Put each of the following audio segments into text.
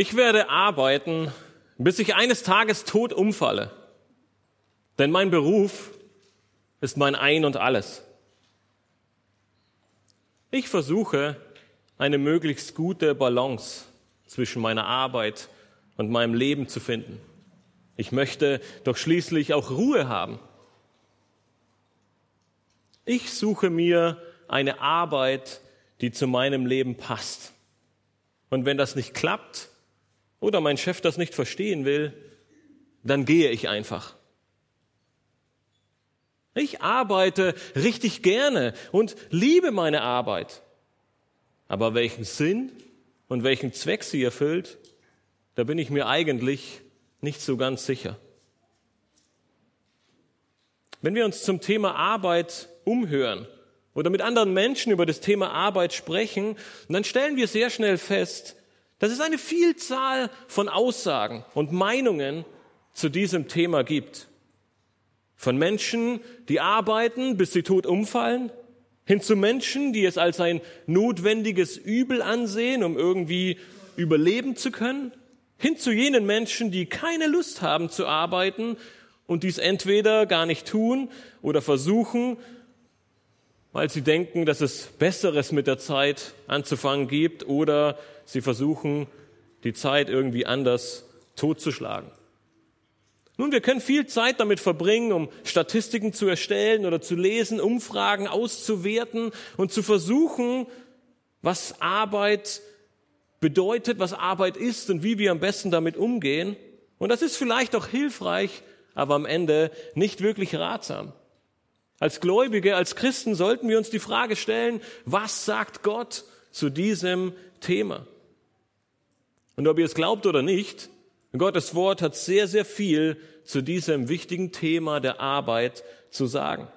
Ich werde arbeiten, bis ich eines Tages tot umfalle. Denn mein Beruf ist mein Ein und alles. Ich versuche eine möglichst gute Balance zwischen meiner Arbeit und meinem Leben zu finden. Ich möchte doch schließlich auch Ruhe haben. Ich suche mir eine Arbeit, die zu meinem Leben passt. Und wenn das nicht klappt oder mein Chef das nicht verstehen will, dann gehe ich einfach. Ich arbeite richtig gerne und liebe meine Arbeit. Aber welchen Sinn und welchen Zweck sie erfüllt, da bin ich mir eigentlich nicht so ganz sicher. Wenn wir uns zum Thema Arbeit umhören oder mit anderen Menschen über das Thema Arbeit sprechen, dann stellen wir sehr schnell fest, dass es eine Vielzahl von Aussagen und Meinungen zu diesem Thema gibt. Von Menschen, die arbeiten, bis sie tot umfallen, hin zu Menschen, die es als ein notwendiges Übel ansehen, um irgendwie überleben zu können, hin zu jenen Menschen, die keine Lust haben zu arbeiten und dies entweder gar nicht tun oder versuchen, weil sie denken, dass es Besseres mit der Zeit anzufangen gibt oder sie versuchen, die Zeit irgendwie anders totzuschlagen. Nun, wir können viel Zeit damit verbringen, um Statistiken zu erstellen oder zu lesen, Umfragen auszuwerten und zu versuchen, was Arbeit bedeutet, was Arbeit ist und wie wir am besten damit umgehen. Und das ist vielleicht auch hilfreich, aber am Ende nicht wirklich ratsam. Als Gläubige, als Christen sollten wir uns die Frage stellen, was sagt Gott zu diesem Thema? Und ob ihr es glaubt oder nicht, Gottes Wort hat sehr, sehr viel zu diesem wichtigen Thema der Arbeit zu sagen.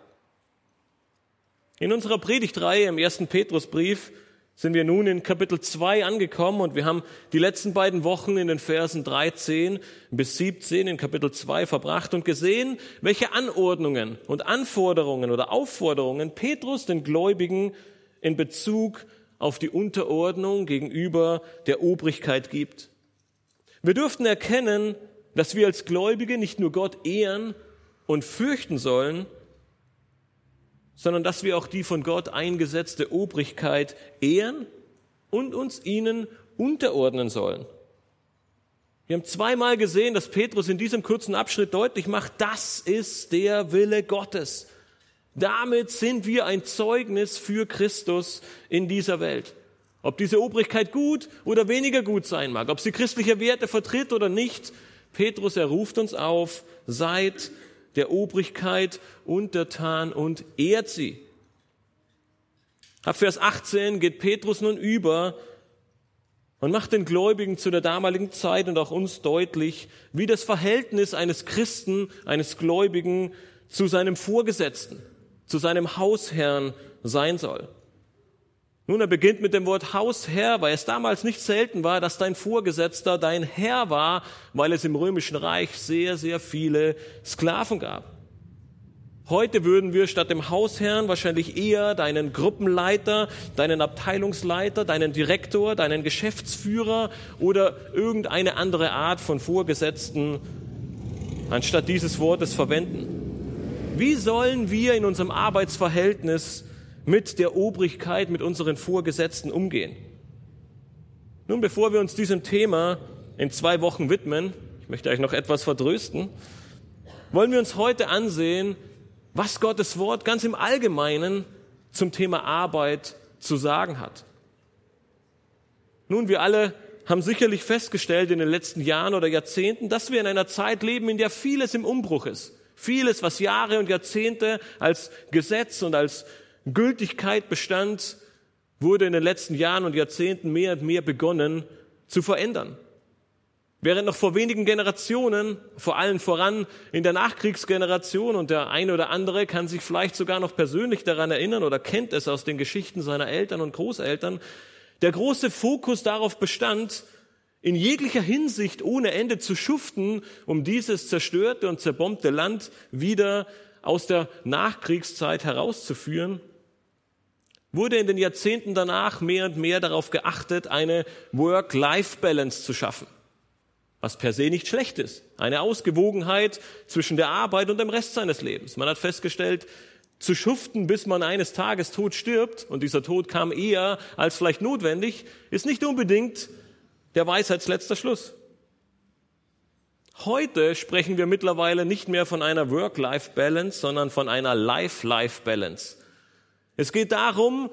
In unserer Predigtreihe im ersten Petrusbrief sind wir nun in Kapitel 2 angekommen und wir haben die letzten beiden Wochen in den Versen 13 bis 17 in Kapitel 2 verbracht und gesehen, welche Anordnungen und Anforderungen oder Aufforderungen Petrus den Gläubigen in Bezug auf die Unterordnung gegenüber der Obrigkeit gibt. Wir dürften erkennen, dass wir als Gläubige nicht nur Gott ehren und fürchten sollen, sondern dass wir auch die von Gott eingesetzte Obrigkeit ehren und uns ihnen unterordnen sollen. Wir haben zweimal gesehen, dass Petrus in diesem kurzen Abschnitt deutlich macht, das ist der Wille Gottes. Damit sind wir ein Zeugnis für Christus in dieser Welt. Ob diese Obrigkeit gut oder weniger gut sein mag, ob sie christliche Werte vertritt oder nicht, Petrus, er ruft uns auf, seid der Obrigkeit untertan und ehrt sie. Ab Vers 18 geht Petrus nun über und macht den Gläubigen zu der damaligen Zeit und auch uns deutlich, wie das Verhältnis eines Christen, eines Gläubigen zu seinem Vorgesetzten, zu seinem Hausherrn sein soll. Nun, er beginnt mit dem Wort Hausherr, weil es damals nicht selten war, dass dein Vorgesetzter dein Herr war, weil es im römischen Reich sehr, sehr viele Sklaven gab. Heute würden wir statt dem Hausherrn wahrscheinlich eher deinen Gruppenleiter, deinen Abteilungsleiter, deinen Direktor, deinen Geschäftsführer oder irgendeine andere Art von Vorgesetzten anstatt dieses Wortes verwenden. Wie sollen wir in unserem Arbeitsverhältnis mit der Obrigkeit, mit unseren Vorgesetzten umgehen. Nun, bevor wir uns diesem Thema in zwei Wochen widmen, ich möchte euch noch etwas vertrösten, wollen wir uns heute ansehen, was Gottes Wort ganz im Allgemeinen zum Thema Arbeit zu sagen hat. Nun, wir alle haben sicherlich festgestellt in den letzten Jahren oder Jahrzehnten, dass wir in einer Zeit leben, in der vieles im Umbruch ist. Vieles, was Jahre und Jahrzehnte als Gesetz und als Gültigkeit bestand, wurde in den letzten Jahren und Jahrzehnten mehr und mehr begonnen zu verändern. Während noch vor wenigen Generationen, vor allen voran in der Nachkriegsgeneration und der eine oder andere kann sich vielleicht sogar noch persönlich daran erinnern oder kennt es aus den Geschichten seiner Eltern und Großeltern, der große Fokus darauf bestand, in jeglicher Hinsicht ohne Ende zu schuften, um dieses zerstörte und zerbombte Land wieder aus der Nachkriegszeit herauszuführen wurde in den Jahrzehnten danach mehr und mehr darauf geachtet, eine Work-Life-Balance zu schaffen. Was per se nicht schlecht ist. Eine Ausgewogenheit zwischen der Arbeit und dem Rest seines Lebens. Man hat festgestellt, zu schuften, bis man eines Tages tot stirbt, und dieser Tod kam eher als vielleicht notwendig, ist nicht unbedingt der Weisheitsletzter Schluss. Heute sprechen wir mittlerweile nicht mehr von einer Work-Life-Balance, sondern von einer Life-Life-Balance. Es geht darum,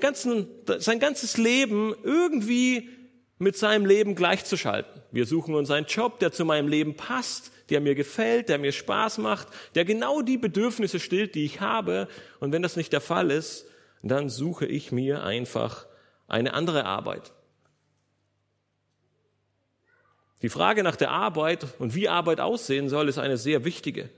ganzen, sein ganzes Leben irgendwie mit seinem Leben gleichzuschalten. Wir suchen uns einen Job, der zu meinem Leben passt, der mir gefällt, der mir Spaß macht, der genau die Bedürfnisse stillt, die ich habe. Und wenn das nicht der Fall ist, dann suche ich mir einfach eine andere Arbeit. Die Frage nach der Arbeit und wie Arbeit aussehen soll, ist eine sehr wichtige.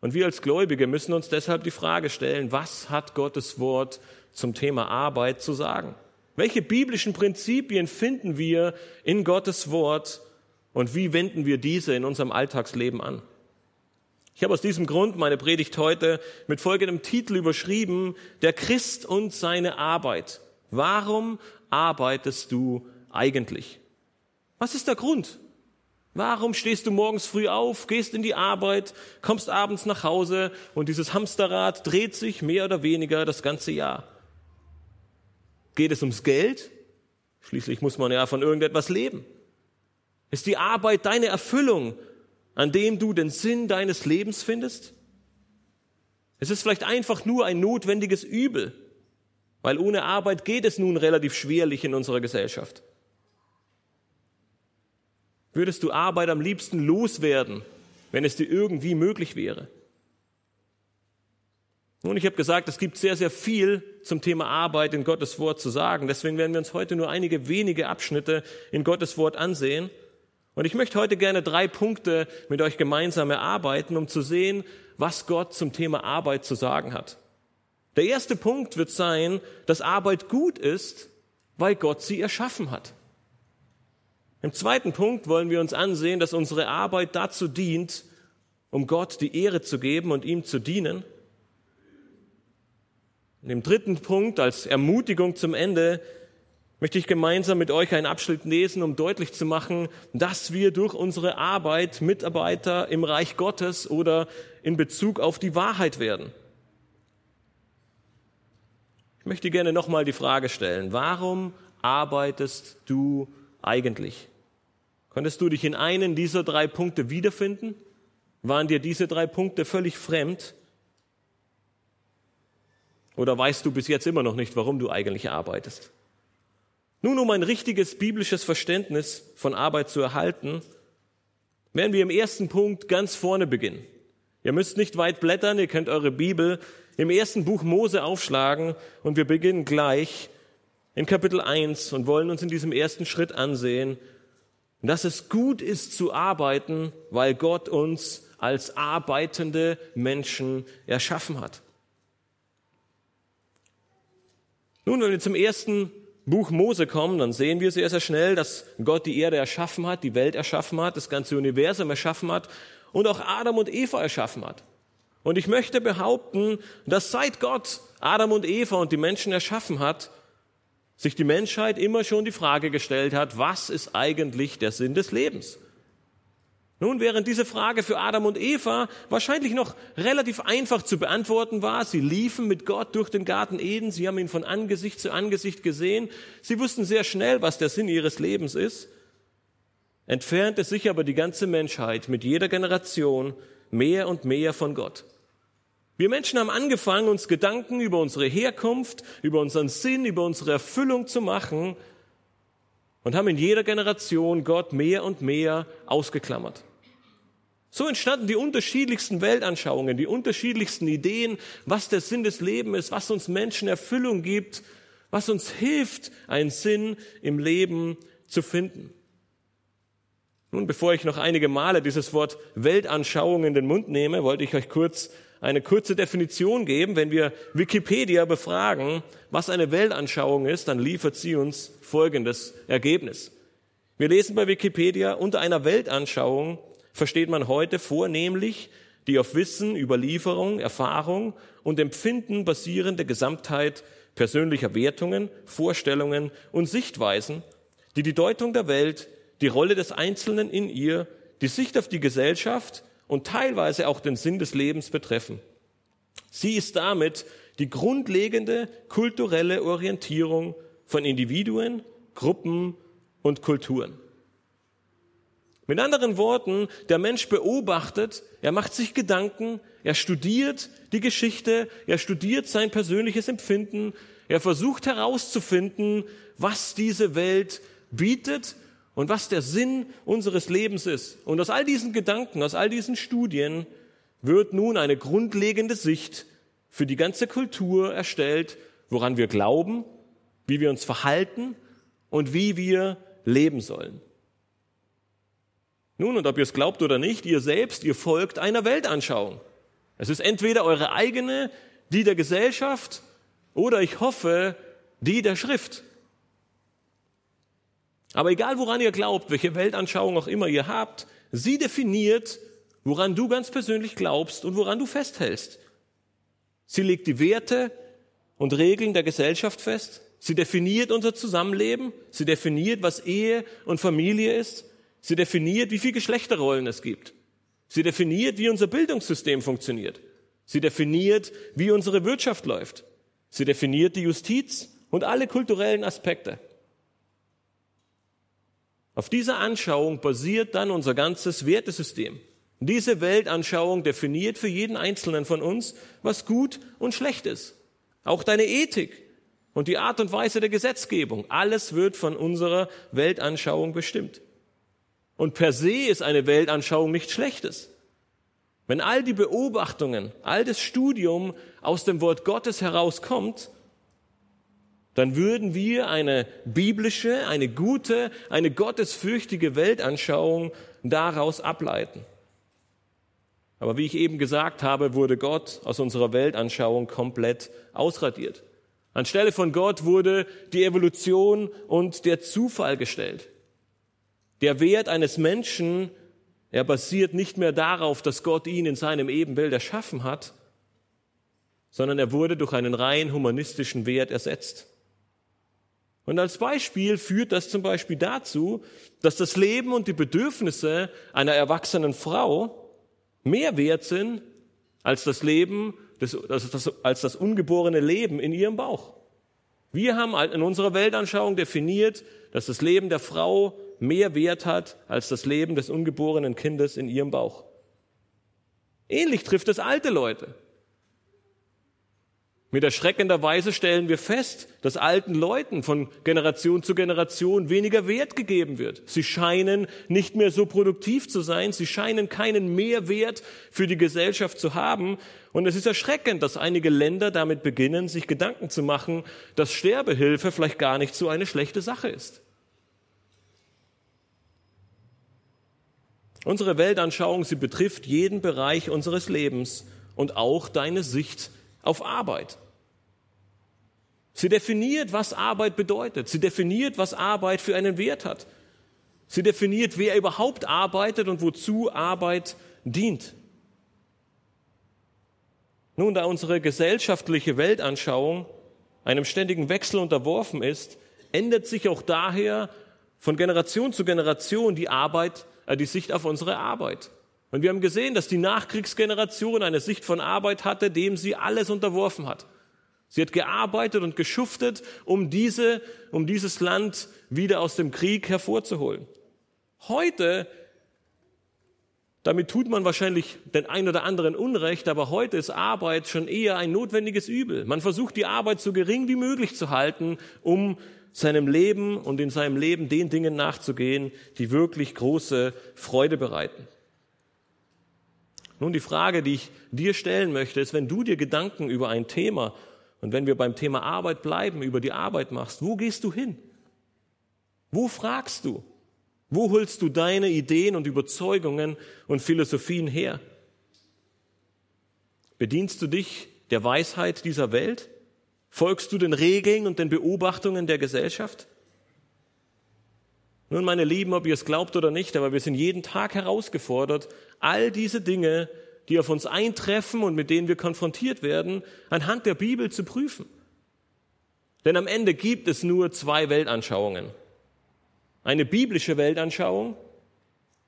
Und wir als Gläubige müssen uns deshalb die Frage stellen, was hat Gottes Wort zum Thema Arbeit zu sagen? Welche biblischen Prinzipien finden wir in Gottes Wort und wie wenden wir diese in unserem Alltagsleben an? Ich habe aus diesem Grund meine Predigt heute mit folgendem Titel überschrieben, Der Christ und seine Arbeit. Warum arbeitest du eigentlich? Was ist der Grund? Warum stehst du morgens früh auf, gehst in die Arbeit, kommst abends nach Hause und dieses Hamsterrad dreht sich mehr oder weniger das ganze Jahr? Geht es ums Geld? Schließlich muss man ja von irgendetwas leben. Ist die Arbeit deine Erfüllung, an dem du den Sinn deines Lebens findest? Es ist vielleicht einfach nur ein notwendiges Übel, weil ohne Arbeit geht es nun relativ schwerlich in unserer Gesellschaft. Würdest du Arbeit am liebsten loswerden, wenn es dir irgendwie möglich wäre? Nun, ich habe gesagt, es gibt sehr, sehr viel zum Thema Arbeit in Gottes Wort zu sagen. Deswegen werden wir uns heute nur einige wenige Abschnitte in Gottes Wort ansehen. Und ich möchte heute gerne drei Punkte mit euch gemeinsam erarbeiten, um zu sehen, was Gott zum Thema Arbeit zu sagen hat. Der erste Punkt wird sein, dass Arbeit gut ist, weil Gott sie erschaffen hat. Im zweiten Punkt wollen wir uns ansehen, dass unsere Arbeit dazu dient, um Gott die Ehre zu geben und ihm zu dienen. Und im dritten Punkt, als Ermutigung zum Ende, möchte ich gemeinsam mit euch einen Abschnitt lesen, um deutlich zu machen, dass wir durch unsere Arbeit Mitarbeiter im Reich Gottes oder in Bezug auf die Wahrheit werden. Ich möchte gerne nochmal die Frage stellen, warum arbeitest du eigentlich? Konntest du dich in einen dieser drei Punkte wiederfinden? Waren dir diese drei Punkte völlig fremd? Oder weißt du bis jetzt immer noch nicht, warum du eigentlich arbeitest? Nun, um ein richtiges biblisches Verständnis von Arbeit zu erhalten, werden wir im ersten Punkt ganz vorne beginnen. Ihr müsst nicht weit blättern, ihr könnt eure Bibel im ersten Buch Mose aufschlagen und wir beginnen gleich in Kapitel 1 und wollen uns in diesem ersten Schritt ansehen, dass es gut ist zu arbeiten, weil Gott uns als arbeitende Menschen erschaffen hat. Nun, wenn wir zum ersten Buch Mose kommen, dann sehen wir sehr, sehr schnell, dass Gott die Erde erschaffen hat, die Welt erschaffen hat, das ganze Universum erschaffen hat und auch Adam und Eva erschaffen hat. Und ich möchte behaupten, dass seit Gott Adam und Eva und die Menschen erschaffen hat, sich die Menschheit immer schon die Frage gestellt hat, was ist eigentlich der Sinn des Lebens? Nun, während diese Frage für Adam und Eva wahrscheinlich noch relativ einfach zu beantworten war, sie liefen mit Gott durch den Garten Eden, sie haben ihn von Angesicht zu Angesicht gesehen, sie wussten sehr schnell, was der Sinn ihres Lebens ist, entfernte sich aber die ganze Menschheit mit jeder Generation mehr und mehr von Gott. Wir Menschen haben angefangen, uns Gedanken über unsere Herkunft, über unseren Sinn, über unsere Erfüllung zu machen und haben in jeder Generation Gott mehr und mehr ausgeklammert. So entstanden die unterschiedlichsten Weltanschauungen, die unterschiedlichsten Ideen, was der Sinn des Lebens ist, was uns Menschen Erfüllung gibt, was uns hilft, einen Sinn im Leben zu finden. Nun, bevor ich noch einige Male dieses Wort Weltanschauung in den Mund nehme, wollte ich euch kurz eine kurze Definition geben. Wenn wir Wikipedia befragen, was eine Weltanschauung ist, dann liefert sie uns folgendes Ergebnis. Wir lesen bei Wikipedia, unter einer Weltanschauung versteht man heute vornehmlich die auf Wissen, Überlieferung, Erfahrung und Empfinden basierende Gesamtheit persönlicher Wertungen, Vorstellungen und Sichtweisen, die die Deutung der Welt, die Rolle des Einzelnen in ihr, die Sicht auf die Gesellschaft und teilweise auch den Sinn des Lebens betreffen. Sie ist damit die grundlegende kulturelle Orientierung von Individuen, Gruppen und Kulturen. Mit anderen Worten, der Mensch beobachtet, er macht sich Gedanken, er studiert die Geschichte, er studiert sein persönliches Empfinden, er versucht herauszufinden, was diese Welt bietet und was der Sinn unseres Lebens ist. Und aus all diesen Gedanken, aus all diesen Studien wird nun eine grundlegende Sicht für die ganze Kultur erstellt, woran wir glauben, wie wir uns verhalten und wie wir leben sollen. Nun, und ob ihr es glaubt oder nicht, ihr selbst, ihr folgt einer Weltanschauung. Es ist entweder eure eigene, die der Gesellschaft oder ich hoffe, die der Schrift. Aber egal woran ihr glaubt, welche Weltanschauung auch immer ihr habt, sie definiert, woran du ganz persönlich glaubst und woran du festhältst. Sie legt die Werte und Regeln der Gesellschaft fest. Sie definiert unser Zusammenleben. Sie definiert, was Ehe und Familie ist. Sie definiert, wie viele Geschlechterrollen es gibt. Sie definiert, wie unser Bildungssystem funktioniert. Sie definiert, wie unsere Wirtschaft läuft. Sie definiert die Justiz und alle kulturellen Aspekte. Auf dieser Anschauung basiert dann unser ganzes Wertesystem. Diese Weltanschauung definiert für jeden Einzelnen von uns, was gut und schlecht ist. Auch deine Ethik und die Art und Weise der Gesetzgebung. Alles wird von unserer Weltanschauung bestimmt. Und per se ist eine Weltanschauung nichts Schlechtes. Wenn all die Beobachtungen, all das Studium aus dem Wort Gottes herauskommt, dann würden wir eine biblische, eine gute, eine gottesfürchtige Weltanschauung daraus ableiten. Aber wie ich eben gesagt habe, wurde Gott aus unserer Weltanschauung komplett ausradiert. Anstelle von Gott wurde die Evolution und der Zufall gestellt. Der Wert eines Menschen, er basiert nicht mehr darauf, dass Gott ihn in seinem Ebenbild erschaffen hat, sondern er wurde durch einen rein humanistischen Wert ersetzt. Und als Beispiel führt das zum Beispiel dazu, dass das Leben und die Bedürfnisse einer erwachsenen Frau mehr wert sind als das Leben, des, als das ungeborene Leben in ihrem Bauch. Wir haben in unserer Weltanschauung definiert, dass das Leben der Frau mehr Wert hat als das Leben des ungeborenen Kindes in ihrem Bauch. Ähnlich trifft es alte Leute. Mit erschreckender Weise stellen wir fest, dass alten Leuten von Generation zu Generation weniger Wert gegeben wird. Sie scheinen nicht mehr so produktiv zu sein, sie scheinen keinen Mehrwert für die Gesellschaft zu haben. Und es ist erschreckend, dass einige Länder damit beginnen, sich Gedanken zu machen, dass Sterbehilfe vielleicht gar nicht so eine schlechte Sache ist. Unsere Weltanschauung, sie betrifft jeden Bereich unseres Lebens und auch deine Sicht auf Arbeit. Sie definiert, was Arbeit bedeutet. Sie definiert, was Arbeit für einen Wert hat. Sie definiert, wer überhaupt arbeitet und wozu Arbeit dient. Nun, da unsere gesellschaftliche Weltanschauung einem ständigen Wechsel unterworfen ist, ändert sich auch daher von Generation zu Generation die Arbeit, äh, die Sicht auf unsere Arbeit. Und wir haben gesehen, dass die Nachkriegsgeneration eine Sicht von Arbeit hatte, dem sie alles unterworfen hat. Sie hat gearbeitet und geschuftet, um diese, um dieses Land wieder aus dem Krieg hervorzuholen. Heute, damit tut man wahrscheinlich den ein oder anderen Unrecht, aber heute ist Arbeit schon eher ein notwendiges Übel. Man versucht die Arbeit so gering wie möglich zu halten, um seinem Leben und in seinem Leben den Dingen nachzugehen, die wirklich große Freude bereiten. Nun, die Frage, die ich dir stellen möchte, ist, wenn du dir Gedanken über ein Thema und wenn wir beim Thema Arbeit bleiben, über die Arbeit machst, wo gehst du hin? Wo fragst du? Wo holst du deine Ideen und Überzeugungen und Philosophien her? Bedienst du dich der Weisheit dieser Welt? Folgst du den Regeln und den Beobachtungen der Gesellschaft? Nun, meine Lieben, ob ihr es glaubt oder nicht, aber wir sind jeden Tag herausgefordert, all diese Dinge, die auf uns eintreffen und mit denen wir konfrontiert werden, anhand der Bibel zu prüfen. Denn am Ende gibt es nur zwei Weltanschauungen. Eine biblische Weltanschauung,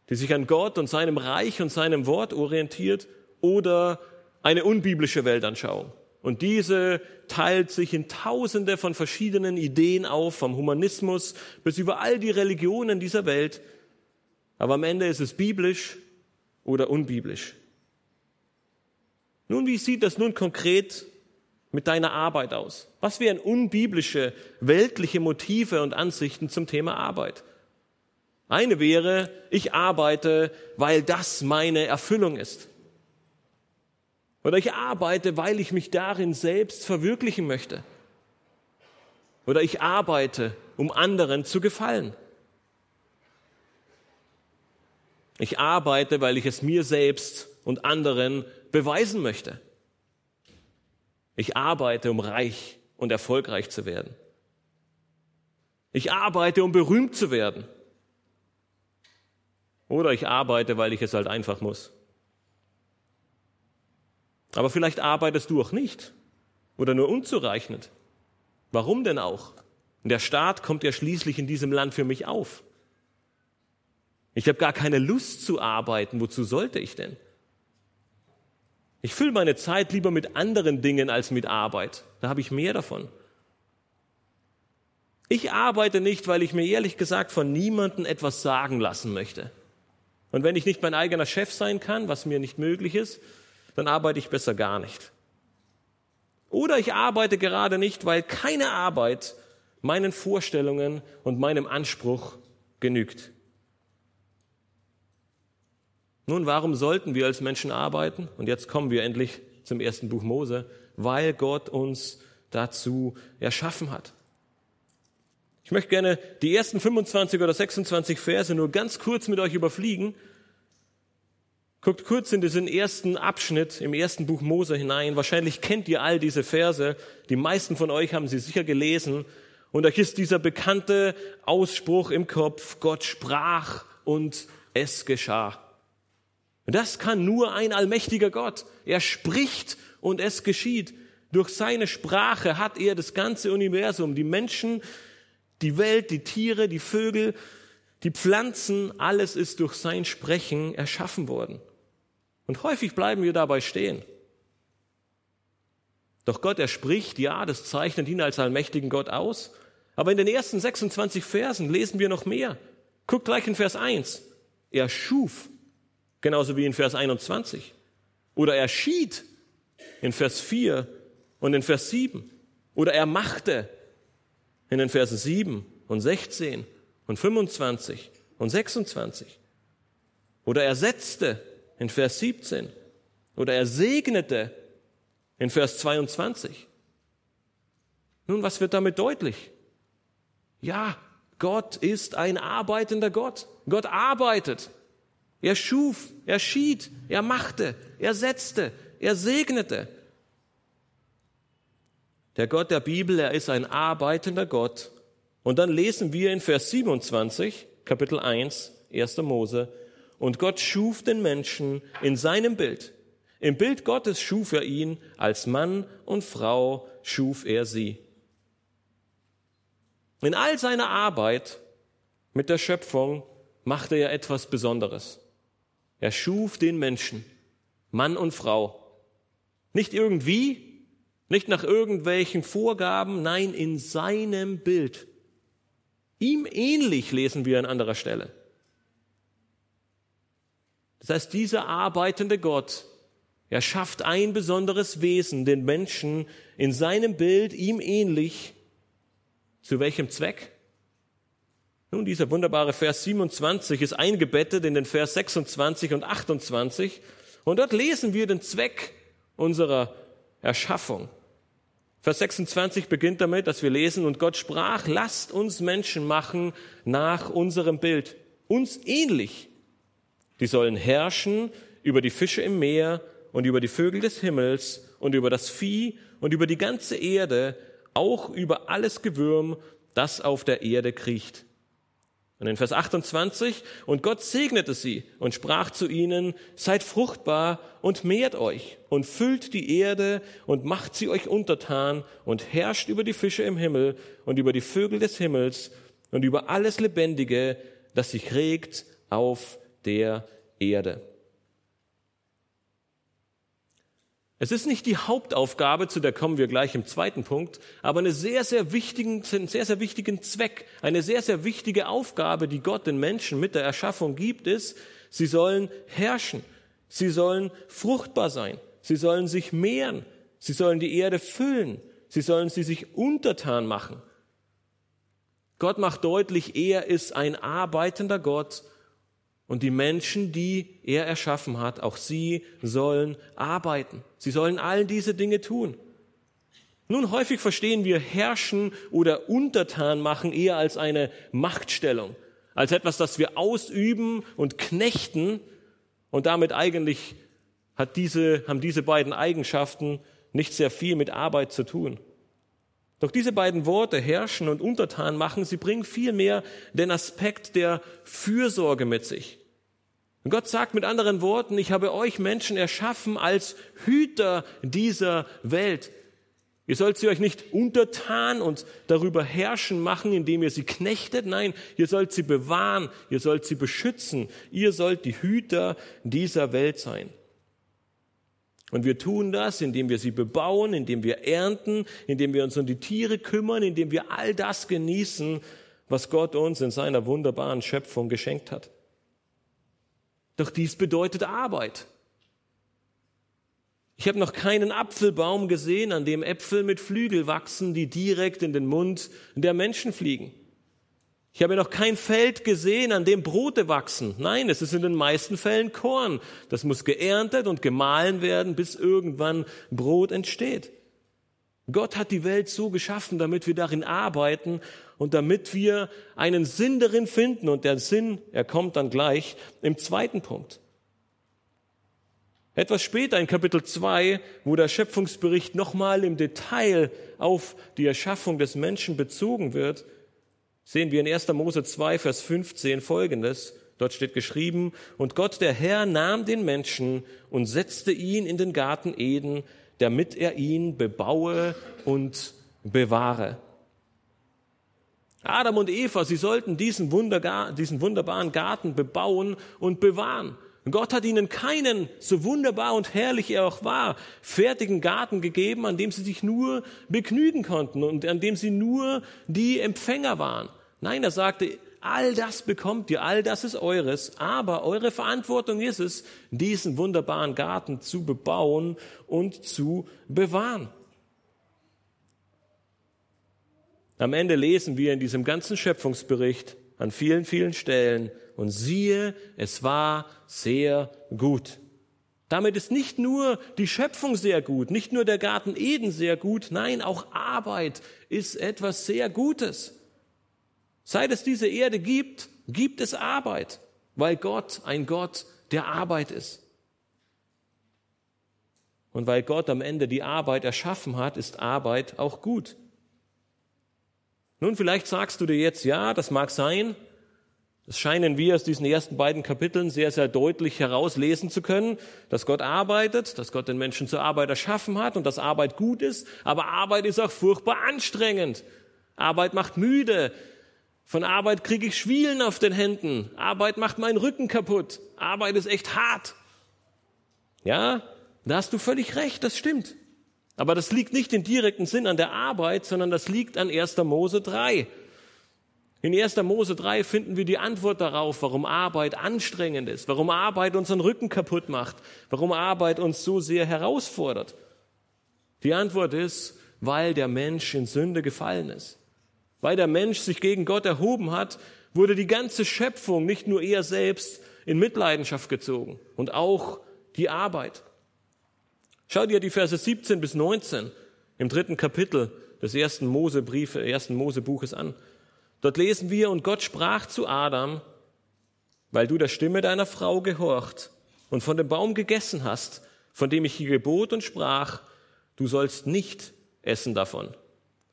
die sich an Gott und seinem Reich und seinem Wort orientiert, oder eine unbiblische Weltanschauung. Und diese teilt sich in tausende von verschiedenen Ideen auf, vom Humanismus bis über all die Religionen dieser Welt. Aber am Ende ist es biblisch oder unbiblisch. Nun, wie sieht das nun konkret mit deiner Arbeit aus? Was wären unbiblische, weltliche Motive und Ansichten zum Thema Arbeit? Eine wäre, ich arbeite, weil das meine Erfüllung ist. Oder ich arbeite, weil ich mich darin selbst verwirklichen möchte. Oder ich arbeite, um anderen zu gefallen. Ich arbeite, weil ich es mir selbst und anderen beweisen möchte. Ich arbeite, um reich und erfolgreich zu werden. Ich arbeite, um berühmt zu werden. Oder ich arbeite, weil ich es halt einfach muss. Aber vielleicht arbeitest du auch nicht oder nur unzureichend. Warum denn auch? Der Staat kommt ja schließlich in diesem Land für mich auf. Ich habe gar keine Lust zu arbeiten. Wozu sollte ich denn? Ich fülle meine Zeit lieber mit anderen Dingen als mit Arbeit. Da habe ich mehr davon. Ich arbeite nicht, weil ich mir ehrlich gesagt von niemandem etwas sagen lassen möchte. Und wenn ich nicht mein eigener Chef sein kann, was mir nicht möglich ist, dann arbeite ich besser gar nicht. Oder ich arbeite gerade nicht, weil keine Arbeit meinen Vorstellungen und meinem Anspruch genügt. Nun, warum sollten wir als Menschen arbeiten? Und jetzt kommen wir endlich zum ersten Buch Mose, weil Gott uns dazu erschaffen hat. Ich möchte gerne die ersten 25 oder 26 Verse nur ganz kurz mit euch überfliegen Guckt kurz in diesen ersten Abschnitt im ersten Buch Mose hinein. Wahrscheinlich kennt ihr all diese Verse. Die meisten von euch haben sie sicher gelesen. Und euch ist dieser bekannte Ausspruch im Kopf, Gott sprach und es geschah. Und das kann nur ein allmächtiger Gott. Er spricht und es geschieht. Durch seine Sprache hat er das ganze Universum, die Menschen, die Welt, die Tiere, die Vögel, die Pflanzen, alles ist durch sein Sprechen erschaffen worden. Und häufig bleiben wir dabei stehen. Doch Gott, er spricht, ja, das zeichnet ihn als allmächtigen Gott aus. Aber in den ersten 26 Versen lesen wir noch mehr. Guckt gleich in Vers 1. Er schuf, genauso wie in Vers 21. Oder er schied in Vers 4 und in Vers 7. Oder er machte in den Versen 7 und 16 und 25 und 26. Oder er setzte in Vers 17. Oder er segnete in Vers 22. Nun, was wird damit deutlich? Ja, Gott ist ein arbeitender Gott. Gott arbeitet. Er schuf, er schied, er machte, er setzte, er segnete. Der Gott der Bibel, er ist ein arbeitender Gott. Und dann lesen wir in Vers 27, Kapitel 1, 1. Mose, und Gott schuf den Menschen in seinem Bild. Im Bild Gottes schuf er ihn, als Mann und Frau schuf er sie. In all seiner Arbeit mit der Schöpfung machte er etwas Besonderes. Er schuf den Menschen, Mann und Frau. Nicht irgendwie, nicht nach irgendwelchen Vorgaben, nein, in seinem Bild. Ihm ähnlich lesen wir an anderer Stelle. Das heißt, dieser arbeitende Gott, er schafft ein besonderes Wesen, den Menschen in seinem Bild, ihm ähnlich. Zu welchem Zweck? Nun, dieser wunderbare Vers 27 ist eingebettet in den Vers 26 und 28. Und dort lesen wir den Zweck unserer Erschaffung. Vers 26 beginnt damit, dass wir lesen, und Gott sprach, lasst uns Menschen machen nach unserem Bild, uns ähnlich die sollen herrschen über die Fische im Meer und über die Vögel des Himmels und über das Vieh und über die ganze Erde, auch über alles Gewürm, das auf der Erde kriecht. Und in Vers 28, und Gott segnete sie und sprach zu ihnen, seid fruchtbar und mehrt euch und füllt die Erde und macht sie euch untertan und herrscht über die Fische im Himmel und über die Vögel des Himmels und über alles Lebendige, das sich regt auf der Erde. Es ist nicht die Hauptaufgabe, zu der kommen wir gleich im zweiten Punkt, aber eine sehr, sehr wichtigen, einen sehr, sehr wichtigen Zweck, eine sehr, sehr wichtige Aufgabe, die Gott den Menschen mit der Erschaffung gibt, ist, sie sollen herrschen, sie sollen fruchtbar sein, sie sollen sich mehren, sie sollen die Erde füllen, sie sollen sie sich untertan machen. Gott macht deutlich, er ist ein arbeitender Gott und die Menschen, die er erschaffen hat, auch sie sollen arbeiten. Sie sollen all diese Dinge tun. Nun, häufig verstehen wir herrschen oder untertan machen eher als eine Machtstellung, als etwas, das wir ausüben und knechten und damit eigentlich hat diese, haben diese beiden Eigenschaften nicht sehr viel mit Arbeit zu tun. Doch diese beiden Worte, herrschen und untertan machen, sie bringen vielmehr den Aspekt der Fürsorge mit sich. Und Gott sagt mit anderen Worten, ich habe euch Menschen erschaffen als Hüter dieser Welt. Ihr sollt sie euch nicht untertan und darüber herrschen machen, indem ihr sie knechtet. Nein, ihr sollt sie bewahren, ihr sollt sie beschützen. Ihr sollt die Hüter dieser Welt sein. Und wir tun das, indem wir sie bebauen, indem wir ernten, indem wir uns um die Tiere kümmern, indem wir all das genießen, was Gott uns in seiner wunderbaren Schöpfung geschenkt hat. Doch dies bedeutet Arbeit. Ich habe noch keinen Apfelbaum gesehen, an dem Äpfel mit Flügel wachsen, die direkt in den Mund der Menschen fliegen. Ich habe noch kein Feld gesehen, an dem Brote wachsen. Nein, es ist in den meisten Fällen Korn. Das muss geerntet und gemahlen werden, bis irgendwann Brot entsteht. Gott hat die Welt so geschaffen, damit wir darin arbeiten und damit wir einen Sinn darin finden. Und der Sinn, er kommt dann gleich im zweiten Punkt. Etwas später in Kapitel 2, wo der Schöpfungsbericht nochmal im Detail auf die Erschaffung des Menschen bezogen wird, sehen wir in 1. Mose 2, Vers 15 folgendes. Dort steht geschrieben, und Gott der Herr nahm den Menschen und setzte ihn in den Garten Eden, damit er ihn bebaue und bewahre. Adam und Eva, sie sollten diesen, diesen wunderbaren Garten bebauen und bewahren. Gott hat ihnen keinen, so wunderbar und herrlich er auch war, fertigen Garten gegeben, an dem sie sich nur begnügen konnten und an dem sie nur die Empfänger waren. Nein, er sagte, all das bekommt ihr, all das ist eures, aber eure Verantwortung ist es, diesen wunderbaren Garten zu bebauen und zu bewahren. Am Ende lesen wir in diesem ganzen Schöpfungsbericht an vielen, vielen Stellen, und siehe, es war sehr gut. Damit ist nicht nur die Schöpfung sehr gut, nicht nur der Garten Eden sehr gut, nein, auch Arbeit ist etwas sehr Gutes. Seit es diese Erde gibt, gibt es Arbeit, weil Gott ein Gott der Arbeit ist. Und weil Gott am Ende die Arbeit erschaffen hat, ist Arbeit auch gut. Nun, vielleicht sagst du dir jetzt, ja, das mag sein. Das scheinen wir aus diesen ersten beiden Kapiteln sehr, sehr deutlich herauslesen zu können, dass Gott arbeitet, dass Gott den Menschen zur Arbeit erschaffen hat und dass Arbeit gut ist. Aber Arbeit ist auch furchtbar anstrengend. Arbeit macht müde. Von Arbeit kriege ich Schwielen auf den Händen. Arbeit macht meinen Rücken kaputt. Arbeit ist echt hart. Ja, da hast du völlig recht, das stimmt. Aber das liegt nicht im direkten Sinn an der Arbeit, sondern das liegt an 1. Mose 3. In 1. Mose 3 finden wir die Antwort darauf, warum Arbeit anstrengend ist, warum Arbeit unseren Rücken kaputt macht, warum Arbeit uns so sehr herausfordert. Die Antwort ist, weil der Mensch in Sünde gefallen ist. Weil der Mensch sich gegen Gott erhoben hat, wurde die ganze Schöpfung, nicht nur er selbst, in Mitleidenschaft gezogen und auch die Arbeit. Schau dir die Verse 17 bis 19 im dritten Kapitel des ersten Mosebrief, ersten Mosebuches an. Dort lesen wir, und Gott sprach zu Adam, weil du der Stimme deiner Frau gehorcht und von dem Baum gegessen hast, von dem ich hier gebot und sprach, du sollst nicht essen davon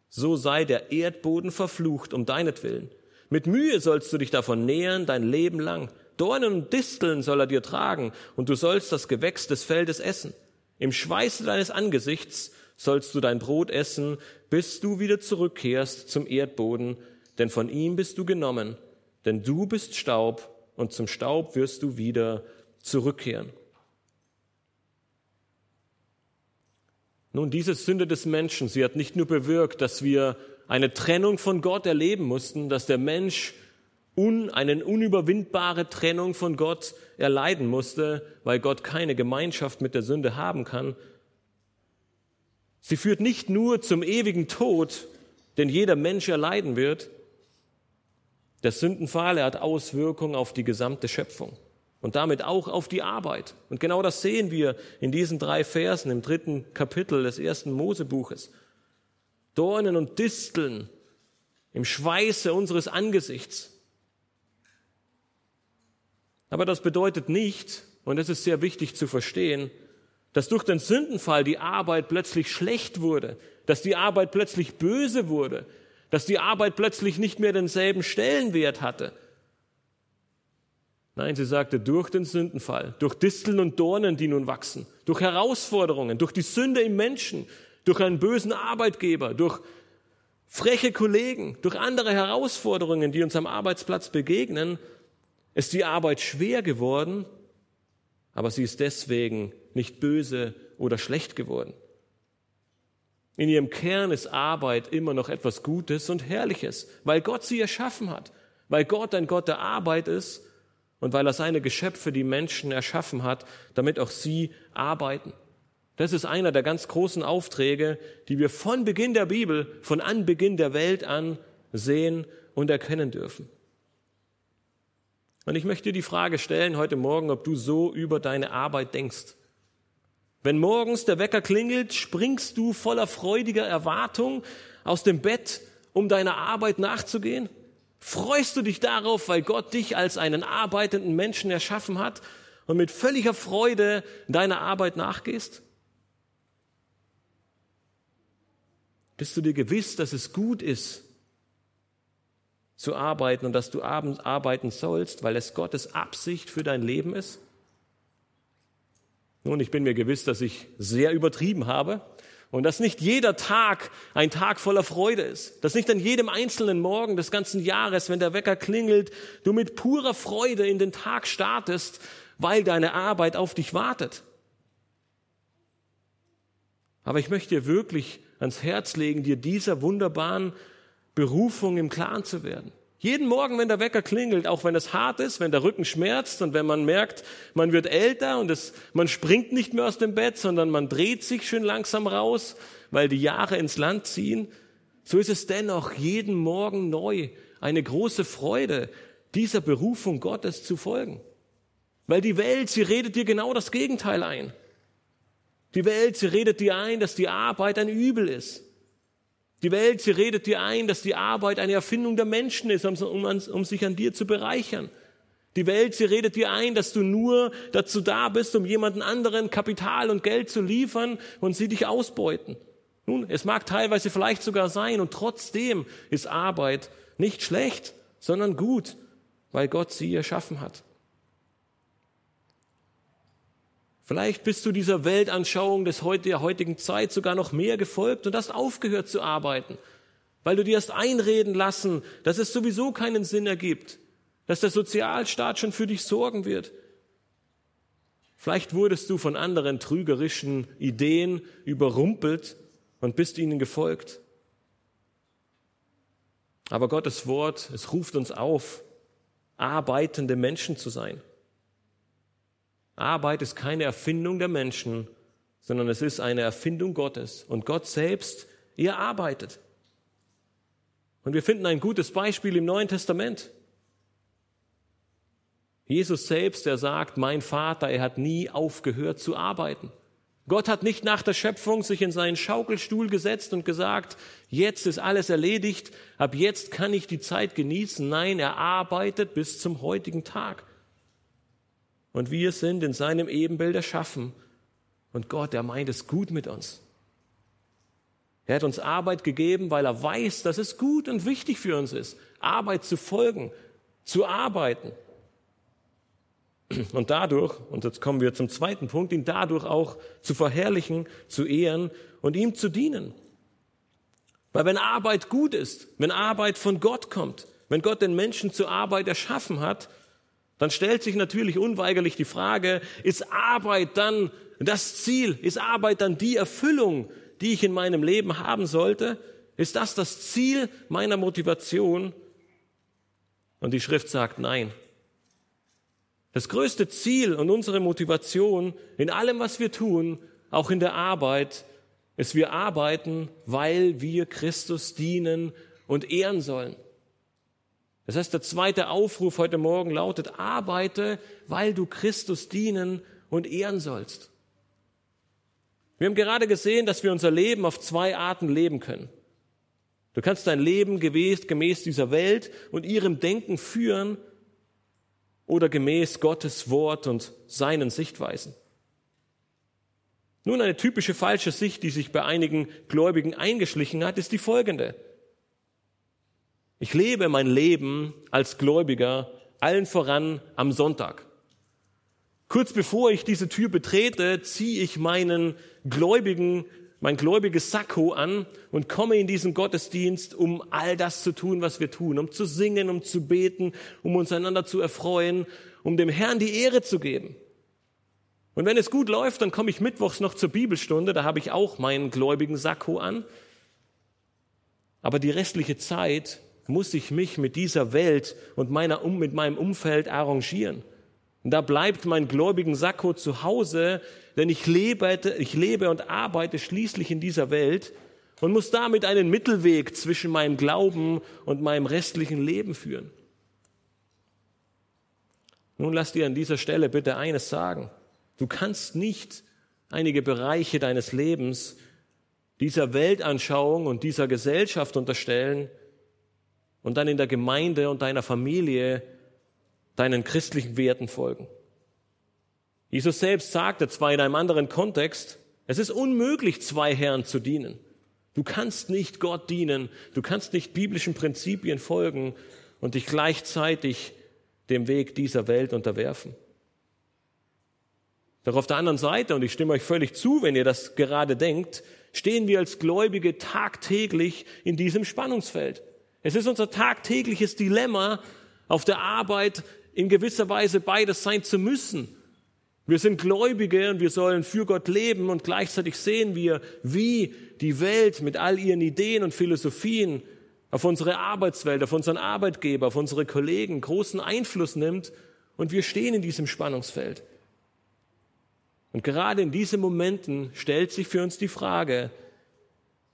so sei der Erdboden verflucht um deinetwillen. Mit Mühe sollst du dich davon nähern dein Leben lang. Dornen und Disteln soll er dir tragen, und du sollst das Gewächs des Feldes essen. Im Schweiße deines Angesichts sollst du dein Brot essen, bis du wieder zurückkehrst zum Erdboden, denn von ihm bist du genommen, denn du bist Staub, und zum Staub wirst du wieder zurückkehren. Nun, diese Sünde des Menschen, sie hat nicht nur bewirkt, dass wir eine Trennung von Gott erleben mussten, dass der Mensch un, eine unüberwindbare Trennung von Gott erleiden musste, weil Gott keine Gemeinschaft mit der Sünde haben kann. Sie führt nicht nur zum ewigen Tod, den jeder Mensch erleiden wird. Der Sündenfall, er hat Auswirkungen auf die gesamte Schöpfung und damit auch auf die Arbeit. Und genau das sehen wir in diesen drei Versen im dritten Kapitel des ersten Mosebuches. Dornen und Disteln im Schweiße unseres Angesichts. Aber das bedeutet nicht, und es ist sehr wichtig zu verstehen, dass durch den Sündenfall die Arbeit plötzlich schlecht wurde, dass die Arbeit plötzlich böse wurde, dass die Arbeit plötzlich nicht mehr denselben Stellenwert hatte. Nein, sie sagte, durch den Sündenfall, durch Disteln und Dornen, die nun wachsen, durch Herausforderungen, durch die Sünde im Menschen, durch einen bösen Arbeitgeber, durch freche Kollegen, durch andere Herausforderungen, die uns am Arbeitsplatz begegnen, ist die Arbeit schwer geworden, aber sie ist deswegen nicht böse oder schlecht geworden. In ihrem Kern ist Arbeit immer noch etwas Gutes und Herrliches, weil Gott sie erschaffen hat, weil Gott ein Gott der Arbeit ist und weil er seine Geschöpfe, die Menschen erschaffen hat, damit auch sie arbeiten. Das ist einer der ganz großen Aufträge, die wir von Beginn der Bibel, von Anbeginn der Welt an sehen und erkennen dürfen. Und ich möchte dir die Frage stellen heute Morgen, ob du so über deine Arbeit denkst. Wenn morgens der Wecker klingelt, springst du voller freudiger Erwartung aus dem Bett, um deiner Arbeit nachzugehen? Freust du dich darauf, weil Gott dich als einen arbeitenden Menschen erschaffen hat und mit völliger Freude deiner Arbeit nachgehst? Bist du dir gewiss, dass es gut ist, zu arbeiten und dass du abends arbeiten sollst, weil es Gottes Absicht für dein Leben ist? Nun, ich bin mir gewiss, dass ich sehr übertrieben habe und dass nicht jeder Tag ein Tag voller Freude ist. Dass nicht an jedem einzelnen Morgen des ganzen Jahres, wenn der Wecker klingelt, du mit purer Freude in den Tag startest, weil deine Arbeit auf dich wartet. Aber ich möchte dir wirklich ans Herz legen, dir dieser wunderbaren Berufung im Klaren zu werden. Jeden Morgen, wenn der Wecker klingelt, auch wenn es hart ist, wenn der Rücken schmerzt und wenn man merkt, man wird älter und es, man springt nicht mehr aus dem Bett, sondern man dreht sich schön langsam raus, weil die Jahre ins Land ziehen, so ist es dennoch jeden Morgen neu eine große Freude, dieser Berufung Gottes zu folgen. Weil die Welt, sie redet dir genau das Gegenteil ein. Die Welt, sie redet dir ein, dass die Arbeit ein Übel ist. Die Welt, sie redet dir ein, dass die Arbeit eine Erfindung der Menschen ist, um, um, um, sich an dir zu bereichern. Die Welt, sie redet dir ein, dass du nur dazu da bist, um jemanden anderen Kapital und Geld zu liefern und sie dich ausbeuten. Nun, es mag teilweise vielleicht sogar sein und trotzdem ist Arbeit nicht schlecht, sondern gut, weil Gott sie erschaffen hat. Vielleicht bist du dieser Weltanschauung des heute, der heutigen Zeit sogar noch mehr gefolgt und hast aufgehört zu arbeiten, weil du dir hast einreden lassen, dass es sowieso keinen Sinn ergibt, dass der Sozialstaat schon für dich sorgen wird. Vielleicht wurdest du von anderen trügerischen Ideen überrumpelt und bist ihnen gefolgt. Aber Gottes Wort, es ruft uns auf, arbeitende Menschen zu sein. Arbeit ist keine Erfindung der Menschen, sondern es ist eine Erfindung Gottes. Und Gott selbst, er arbeitet. Und wir finden ein gutes Beispiel im Neuen Testament. Jesus selbst, er sagt, mein Vater, er hat nie aufgehört zu arbeiten. Gott hat nicht nach der Schöpfung sich in seinen Schaukelstuhl gesetzt und gesagt, jetzt ist alles erledigt, ab jetzt kann ich die Zeit genießen. Nein, er arbeitet bis zum heutigen Tag. Und wir sind in seinem Ebenbild erschaffen. Und Gott, er meint es gut mit uns. Er hat uns Arbeit gegeben, weil er weiß, dass es gut und wichtig für uns ist, Arbeit zu folgen, zu arbeiten. Und dadurch, und jetzt kommen wir zum zweiten Punkt, ihn dadurch auch zu verherrlichen, zu ehren und ihm zu dienen. Weil wenn Arbeit gut ist, wenn Arbeit von Gott kommt, wenn Gott den Menschen zur Arbeit erschaffen hat, dann stellt sich natürlich unweigerlich die Frage, ist Arbeit dann das Ziel? Ist Arbeit dann die Erfüllung, die ich in meinem Leben haben sollte? Ist das das Ziel meiner Motivation? Und die Schrift sagt nein. Das größte Ziel und unsere Motivation in allem, was wir tun, auch in der Arbeit, ist, wir arbeiten, weil wir Christus dienen und ehren sollen. Das heißt, der zweite Aufruf heute Morgen lautet, arbeite, weil du Christus dienen und ehren sollst. Wir haben gerade gesehen, dass wir unser Leben auf zwei Arten leben können. Du kannst dein Leben gemäß, dieser Welt und ihrem Denken führen oder gemäß Gottes Wort und seinen Sichtweisen. Nun, eine typische falsche Sicht, die sich bei einigen Gläubigen eingeschlichen hat, ist die folgende. Ich lebe mein Leben als Gläubiger allen voran am Sonntag. Kurz bevor ich diese Tür betrete, ziehe ich meinen gläubigen, mein gläubiges Sakko an und komme in diesen Gottesdienst, um all das zu tun, was wir tun, um zu singen, um zu beten, um uns einander zu erfreuen, um dem Herrn die Ehre zu geben. Und wenn es gut läuft, dann komme ich mittwochs noch zur Bibelstunde, da habe ich auch meinen gläubigen Sakko an. Aber die restliche Zeit muss ich mich mit dieser Welt und meiner, mit meinem Umfeld arrangieren. Und da bleibt mein gläubigen Sakko zu Hause, denn ich lebe, ich lebe und arbeite schließlich in dieser Welt und muss damit einen Mittelweg zwischen meinem Glauben und meinem restlichen Leben führen. Nun lass dir an dieser Stelle bitte eines sagen. Du kannst nicht einige Bereiche deines Lebens dieser Weltanschauung und dieser Gesellschaft unterstellen, und dann in der Gemeinde und deiner Familie deinen christlichen Werten folgen. Jesus selbst sagte zwar in einem anderen Kontext, es ist unmöglich, zwei Herren zu dienen. Du kannst nicht Gott dienen, du kannst nicht biblischen Prinzipien folgen und dich gleichzeitig dem Weg dieser Welt unterwerfen. Doch auf der anderen Seite, und ich stimme euch völlig zu, wenn ihr das gerade denkt, stehen wir als Gläubige tagtäglich in diesem Spannungsfeld. Es ist unser tagtägliches Dilemma, auf der Arbeit in gewisser Weise beides sein zu müssen. Wir sind Gläubige und wir sollen für Gott leben und gleichzeitig sehen wir, wie die Welt mit all ihren Ideen und Philosophien auf unsere Arbeitswelt, auf unseren Arbeitgeber, auf unsere Kollegen großen Einfluss nimmt und wir stehen in diesem Spannungsfeld. Und gerade in diesen Momenten stellt sich für uns die Frage,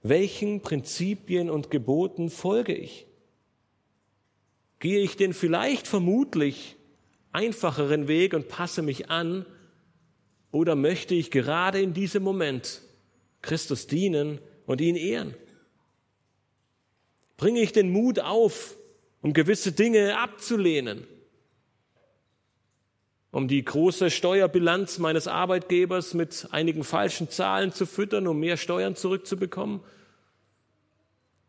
welchen Prinzipien und Geboten folge ich? Gehe ich den vielleicht vermutlich einfacheren Weg und passe mich an? Oder möchte ich gerade in diesem Moment Christus dienen und ihn ehren? Bringe ich den Mut auf, um gewisse Dinge abzulehnen? Um die große Steuerbilanz meines Arbeitgebers mit einigen falschen Zahlen zu füttern, um mehr Steuern zurückzubekommen?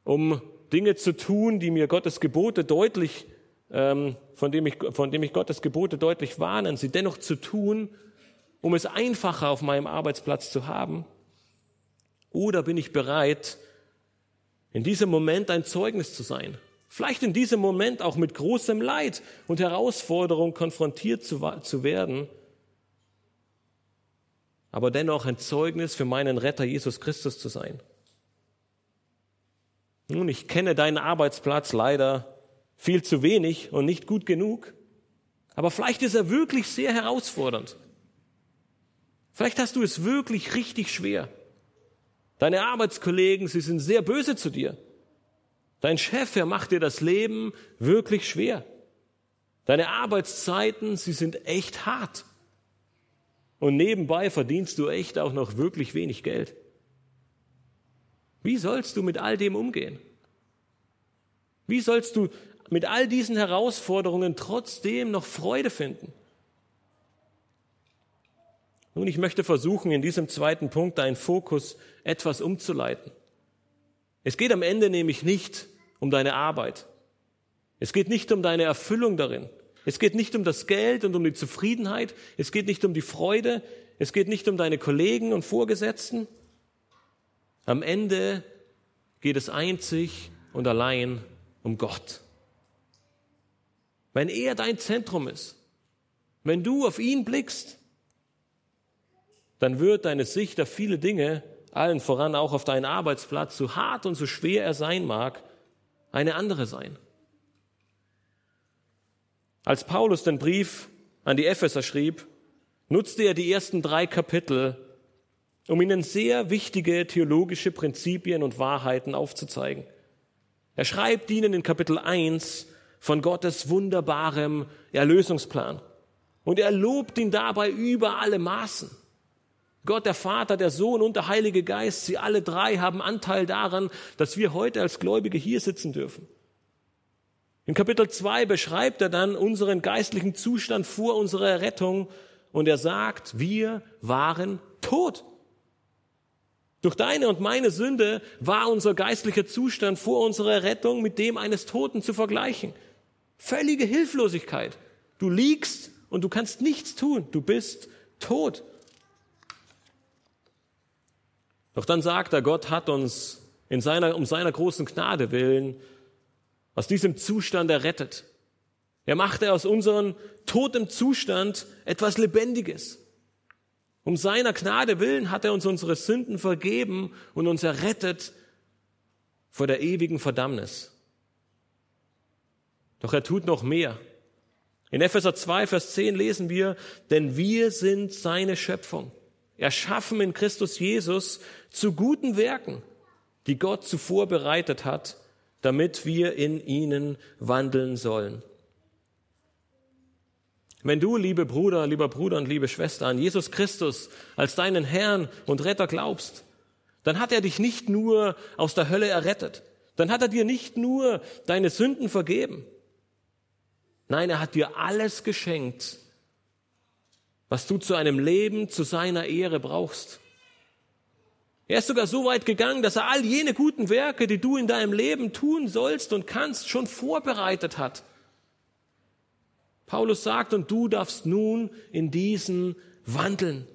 um Dinge zu tun, die mir Gottes Gebote deutlich, ähm, von, dem ich, von dem ich Gottes Gebote deutlich warnen, sie dennoch zu tun, um es einfacher auf meinem Arbeitsplatz zu haben? Oder bin ich bereit, in diesem Moment ein Zeugnis zu sein? Vielleicht in diesem Moment auch mit großem Leid und Herausforderung konfrontiert zu, zu werden, aber dennoch ein Zeugnis für meinen Retter Jesus Christus zu sein. Nun, ich kenne deinen Arbeitsplatz leider viel zu wenig und nicht gut genug, aber vielleicht ist er wirklich sehr herausfordernd. Vielleicht hast du es wirklich richtig schwer. Deine Arbeitskollegen, sie sind sehr böse zu dir. Dein Chef, er macht dir das Leben wirklich schwer. Deine Arbeitszeiten, sie sind echt hart. Und nebenbei verdienst du echt auch noch wirklich wenig Geld. Wie sollst du mit all dem umgehen? Wie sollst du mit all diesen Herausforderungen trotzdem noch Freude finden? Nun, ich möchte versuchen, in diesem zweiten Punkt deinen Fokus etwas umzuleiten. Es geht am Ende nämlich nicht um deine Arbeit. Es geht nicht um deine Erfüllung darin. Es geht nicht um das Geld und um die Zufriedenheit. Es geht nicht um die Freude. Es geht nicht um deine Kollegen und Vorgesetzten. Am Ende geht es einzig und allein um Gott. Wenn er dein Zentrum ist, wenn du auf ihn blickst, dann wird deine Sicht auf viele Dinge, allen voran auch auf deinen Arbeitsplatz, so hart und so schwer er sein mag, eine andere sein. Als Paulus den Brief an die Epheser schrieb, nutzte er die ersten drei Kapitel, um ihnen sehr wichtige theologische Prinzipien und Wahrheiten aufzuzeigen. Er schreibt ihnen in Kapitel 1 von Gottes wunderbarem Erlösungsplan. Und er lobt ihn dabei über alle Maßen. Gott, der Vater, der Sohn und der Heilige Geist, sie alle drei haben Anteil daran, dass wir heute als Gläubige hier sitzen dürfen. In Kapitel 2 beschreibt er dann unseren geistlichen Zustand vor unserer Errettung und er sagt, wir waren tot. Durch deine und meine Sünde war unser geistlicher Zustand vor unserer Rettung mit dem eines Toten zu vergleichen. Völlige Hilflosigkeit. Du liegst und du kannst nichts tun. Du bist tot. Doch dann sagt er, Gott hat uns in seiner, um seiner großen Gnade willen aus diesem Zustand errettet. Er machte aus unserem totem Zustand etwas Lebendiges. Um seiner Gnade willen hat er uns unsere Sünden vergeben und uns errettet vor der ewigen Verdammnis. Doch er tut noch mehr. In Epheser 2, Vers 10 lesen wir, denn wir sind seine Schöpfung, erschaffen in Christus Jesus zu guten Werken, die Gott zuvor bereitet hat, damit wir in ihnen wandeln sollen. Wenn du, liebe Bruder, lieber Bruder und liebe Schwester, an Jesus Christus als deinen Herrn und Retter glaubst, dann hat er dich nicht nur aus der Hölle errettet, dann hat er dir nicht nur deine Sünden vergeben. Nein, er hat dir alles geschenkt, was du zu einem Leben zu seiner Ehre brauchst. Er ist sogar so weit gegangen, dass er all jene guten Werke, die du in deinem Leben tun sollst und kannst, schon vorbereitet hat. Paulus sagt, und du darfst nun in diesen wandeln.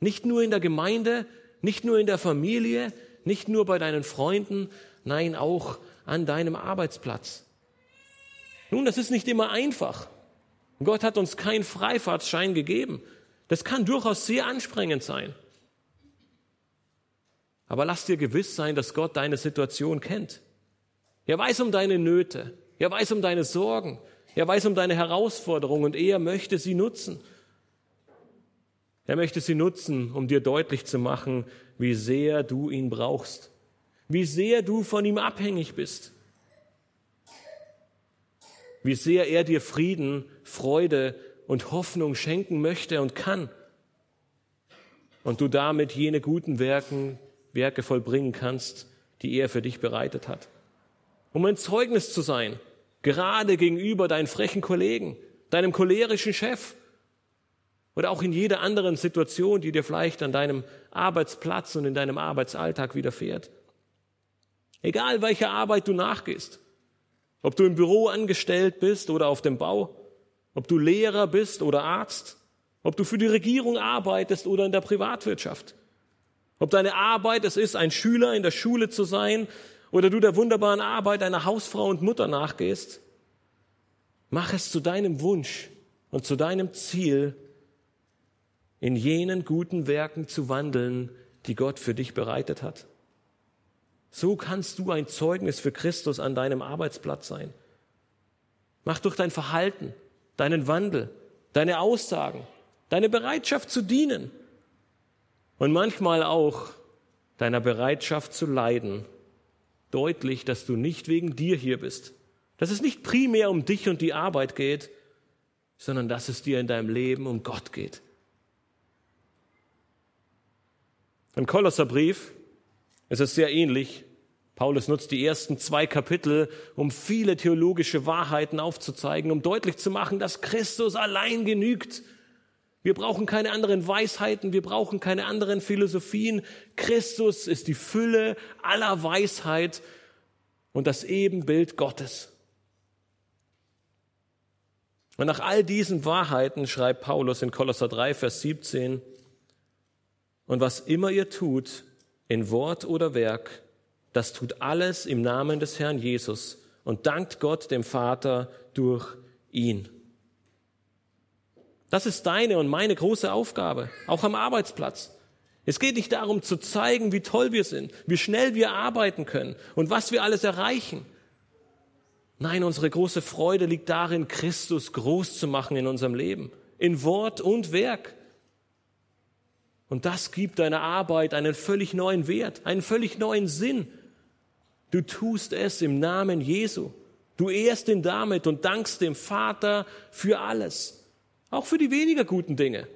Nicht nur in der Gemeinde, nicht nur in der Familie, nicht nur bei deinen Freunden, nein, auch an deinem Arbeitsplatz. Nun, das ist nicht immer einfach. Gott hat uns keinen Freifahrtsschein gegeben. Das kann durchaus sehr anstrengend sein. Aber lass dir gewiss sein, dass Gott deine Situation kennt. Er weiß um deine Nöte. Er weiß um deine Sorgen. Er weiß um deine Herausforderungen und er möchte sie nutzen. Er möchte sie nutzen, um dir deutlich zu machen, wie sehr du ihn brauchst, wie sehr du von ihm abhängig bist, wie sehr er dir Frieden, Freude und Hoffnung schenken möchte und kann und du damit jene guten Werken, Werke vollbringen kannst, die er für dich bereitet hat. Um ein Zeugnis zu sein, gerade gegenüber deinen frechen Kollegen, deinem cholerischen Chef oder auch in jeder anderen Situation, die dir vielleicht an deinem Arbeitsplatz und in deinem Arbeitsalltag widerfährt. Egal welcher Arbeit du nachgehst, ob du im Büro angestellt bist oder auf dem Bau, ob du Lehrer bist oder Arzt, ob du für die Regierung arbeitest oder in der Privatwirtschaft. Ob deine Arbeit es ist, ein Schüler in der Schule zu sein oder du der wunderbaren Arbeit einer Hausfrau und Mutter nachgehst, mach es zu deinem Wunsch und zu deinem Ziel, in jenen guten Werken zu wandeln, die Gott für dich bereitet hat. So kannst du ein Zeugnis für Christus an deinem Arbeitsplatz sein. Mach durch dein Verhalten, deinen Wandel, deine Aussagen, deine Bereitschaft zu dienen, und manchmal auch deiner Bereitschaft zu leiden deutlich, dass du nicht wegen dir hier bist, dass es nicht primär um dich und die Arbeit geht, sondern dass es dir in deinem Leben um Gott geht. Im Kolosserbrief ist es sehr ähnlich. Paulus nutzt die ersten zwei Kapitel, um viele theologische Wahrheiten aufzuzeigen, um deutlich zu machen, dass Christus allein genügt Wir brauchen keine anderen Weisheiten, wir brauchen keine anderen Philosophien. Christus ist die Fülle aller Weisheit und das Ebenbild Gottes. Und nach all diesen Wahrheiten schreibt Paulus in Kolosser 3, Vers 17, und was immer ihr tut, in Wort oder Werk, das tut alles im Namen des Herrn Jesus und dankt Gott dem Vater durch ihn. Das ist deine und meine große Aufgabe, auch am Arbeitsplatz. Es geht nicht darum zu zeigen, wie toll wir sind, wie schnell wir arbeiten können und was wir alles erreichen. Nein, unsere große Freude liegt darin, Christus groß zu machen in unserem Leben, in Wort und Werk. Und das gibt deiner Arbeit einen völlig neuen Wert, einen völlig neuen Sinn. Du tust es im Namen Jesu. Du ehrst ihn damit und dankst dem Vater für alles, auch für die weniger guten Dinge.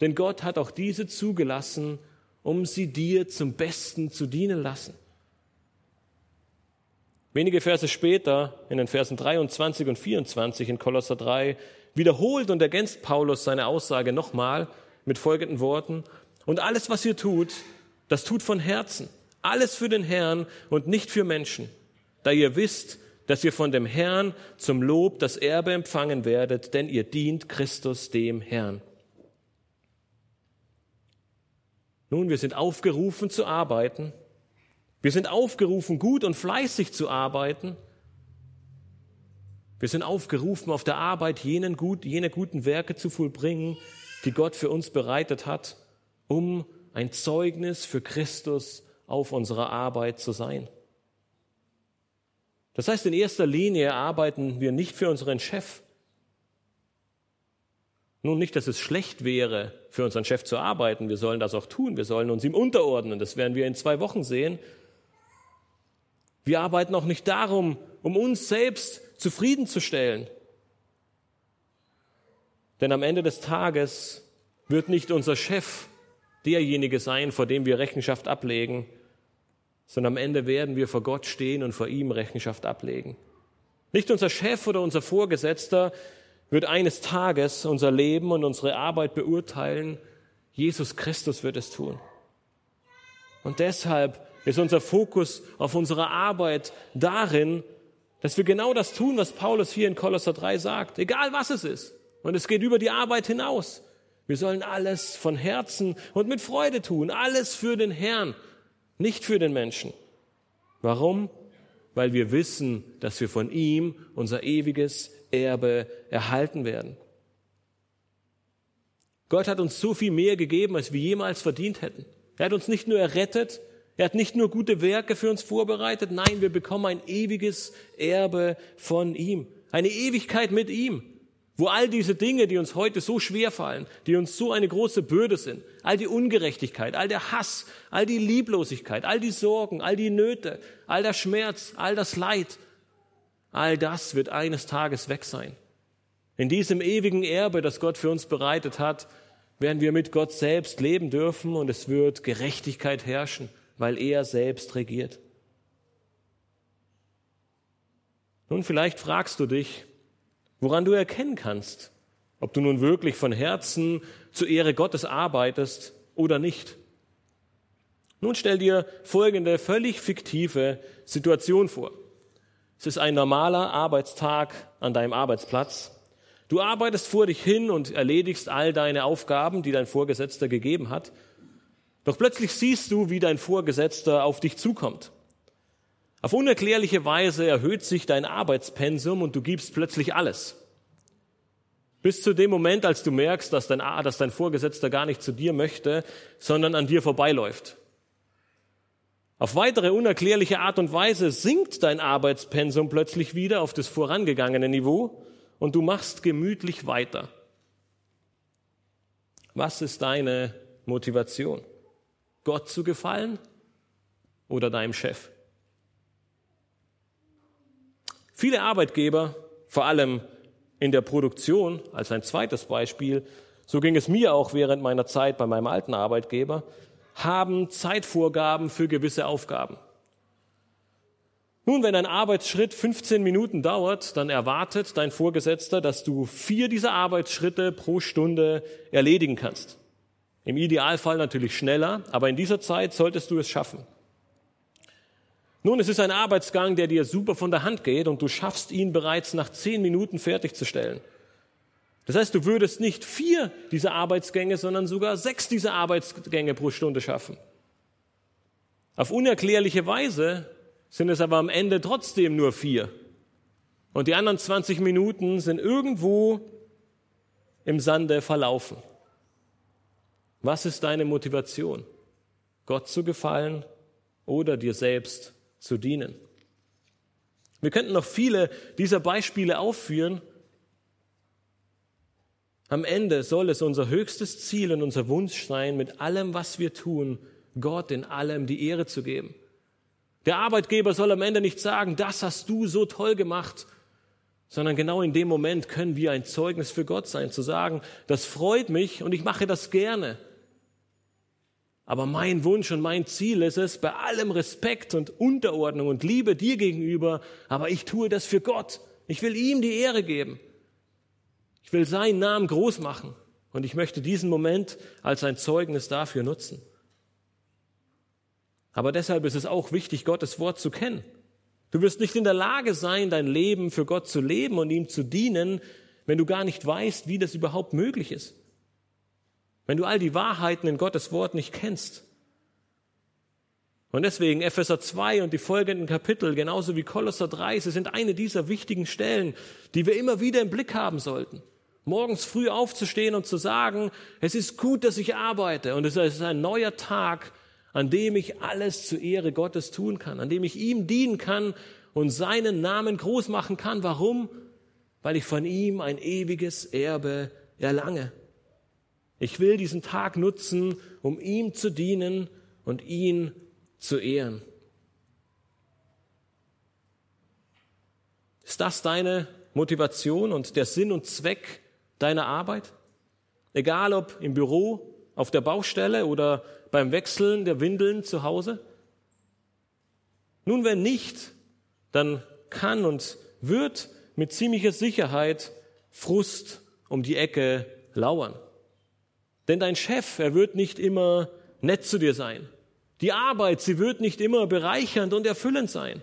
Denn Gott hat auch diese zugelassen, um sie dir zum Besten zu dienen lassen. Wenige Verse später, in den Versen 23 und 24 in Kolosser 3, wiederholt und ergänzt Paulus seine Aussage nochmal mit folgenden Worten. Und alles, was ihr tut, das tut von Herzen. Alles für den Herrn und nicht für Menschen. Da ihr wisst, dass ihr von dem Herrn zum Lob das Erbe empfangen werdet, denn ihr dient Christus dem Herrn. Nun, wir sind aufgerufen zu arbeiten, wir sind aufgerufen, gut und fleißig zu arbeiten. Wir sind aufgerufen, auf der Arbeit jenen gut, jene guten Werke zu vollbringen, die Gott für uns bereitet hat, um ein Zeugnis für Christus auf unserer Arbeit zu sein. Das heißt, in erster Linie arbeiten wir nicht für unseren Chef. Nun nicht, dass es schlecht wäre, für unseren Chef zu arbeiten. Wir sollen das auch tun. Wir sollen uns ihm unterordnen. Das werden wir in zwei Wochen sehen. Wir arbeiten auch nicht darum, um uns selbst zufriedenzustellen. Denn am Ende des Tages wird nicht unser Chef derjenige sein, vor dem wir Rechenschaft ablegen, sondern am Ende werden wir vor Gott stehen und vor ihm Rechenschaft ablegen. Nicht unser Chef oder unser Vorgesetzter wird eines Tages unser Leben und unsere Arbeit beurteilen. Jesus Christus wird es tun. Und deshalb ist unser Fokus auf unserer Arbeit darin, dass wir genau das tun, was Paulus hier in Kolosser 3 sagt, egal was es ist. Und es geht über die Arbeit hinaus. Wir sollen alles von Herzen und mit Freude tun, alles für den Herrn, nicht für den Menschen. Warum? Weil wir wissen, dass wir von ihm unser ewiges Erbe erhalten werden. Gott hat uns so viel mehr gegeben, als wir jemals verdient hätten. Er hat uns nicht nur errettet, er hat nicht nur gute Werke für uns vorbereitet, nein, wir bekommen ein ewiges Erbe von ihm, eine Ewigkeit mit ihm, wo all diese Dinge, die uns heute so schwer fallen, die uns so eine große Bürde sind, all die Ungerechtigkeit, all der Hass, all die Lieblosigkeit, all die Sorgen, all die Nöte, all der Schmerz, all das Leid, all das wird eines Tages weg sein. In diesem ewigen Erbe, das Gott für uns bereitet hat, werden wir mit Gott selbst leben dürfen und es wird Gerechtigkeit herrschen weil er selbst regiert. Nun, vielleicht fragst du dich, woran du erkennen kannst, ob du nun wirklich von Herzen zur Ehre Gottes arbeitest oder nicht. Nun stell dir folgende völlig fiktive Situation vor. Es ist ein normaler Arbeitstag an deinem Arbeitsplatz. Du arbeitest vor dich hin und erledigst all deine Aufgaben, die dein Vorgesetzter gegeben hat. Doch plötzlich siehst du, wie dein Vorgesetzter auf dich zukommt. Auf unerklärliche Weise erhöht sich dein Arbeitspensum und du gibst plötzlich alles. Bis zu dem Moment, als du merkst, dass dein, dass dein Vorgesetzter gar nicht zu dir möchte, sondern an dir vorbeiläuft. Auf weitere unerklärliche Art und Weise sinkt dein Arbeitspensum plötzlich wieder auf das vorangegangene Niveau und du machst gemütlich weiter. Was ist deine Motivation? Gott zu gefallen oder deinem Chef? Viele Arbeitgeber, vor allem in der Produktion, als ein zweites Beispiel, so ging es mir auch während meiner Zeit bei meinem alten Arbeitgeber, haben Zeitvorgaben für gewisse Aufgaben. Nun, wenn ein Arbeitsschritt 15 Minuten dauert, dann erwartet dein Vorgesetzter, dass du vier dieser Arbeitsschritte pro Stunde erledigen kannst. Im Idealfall natürlich schneller, aber in dieser Zeit solltest du es schaffen. Nun, es ist ein Arbeitsgang, der dir super von der Hand geht und du schaffst ihn bereits nach zehn Minuten fertigzustellen. Das heißt, du würdest nicht vier dieser Arbeitsgänge, sondern sogar sechs dieser Arbeitsgänge pro Stunde schaffen. Auf unerklärliche Weise sind es aber am Ende trotzdem nur vier. Und die anderen 20 Minuten sind irgendwo im Sande verlaufen. Was ist deine Motivation? Gott zu gefallen oder dir selbst zu dienen? Wir könnten noch viele dieser Beispiele aufführen. Am Ende soll es unser höchstes Ziel und unser Wunsch sein, mit allem, was wir tun, Gott in allem die Ehre zu geben. Der Arbeitgeber soll am Ende nicht sagen, das hast du so toll gemacht, sondern genau in dem Moment können wir ein Zeugnis für Gott sein, zu sagen, das freut mich und ich mache das gerne. Aber mein Wunsch und mein Ziel ist es, bei allem Respekt und Unterordnung und Liebe dir gegenüber, aber ich tue das für Gott. Ich will ihm die Ehre geben. Ich will seinen Namen groß machen und ich möchte diesen Moment als ein Zeugnis dafür nutzen. Aber deshalb ist es auch wichtig, Gottes Wort zu kennen. Du wirst nicht in der Lage sein, dein Leben für Gott zu leben und ihm zu dienen, wenn du gar nicht weißt, wie das überhaupt möglich ist. Wenn du all die Wahrheiten in Gottes Wort nicht kennst. Und deswegen Epheser 2 und die folgenden Kapitel, genauso wie Kolosser 3, sie sind eine dieser wichtigen Stellen, die wir immer wieder im Blick haben sollten. Morgens früh aufzustehen und zu sagen, es ist gut, dass ich arbeite und es ist ein neuer Tag, an dem ich alles zur Ehre Gottes tun kann, an dem ich ihm dienen kann und seinen Namen groß machen kann. Warum? Weil ich von ihm ein ewiges Erbe erlange. Ich will diesen Tag nutzen, um ihm zu dienen und ihn zu ehren. Ist das deine Motivation und der Sinn und Zweck deiner Arbeit? Egal ob im Büro, auf der Baustelle oder beim Wechseln der Windeln zu Hause? Nun, wenn nicht, dann kann und wird mit ziemlicher Sicherheit Frust um die Ecke lauern. Denn dein Chef, er wird nicht immer nett zu dir sein. Die Arbeit, sie wird nicht immer bereichernd und erfüllend sein.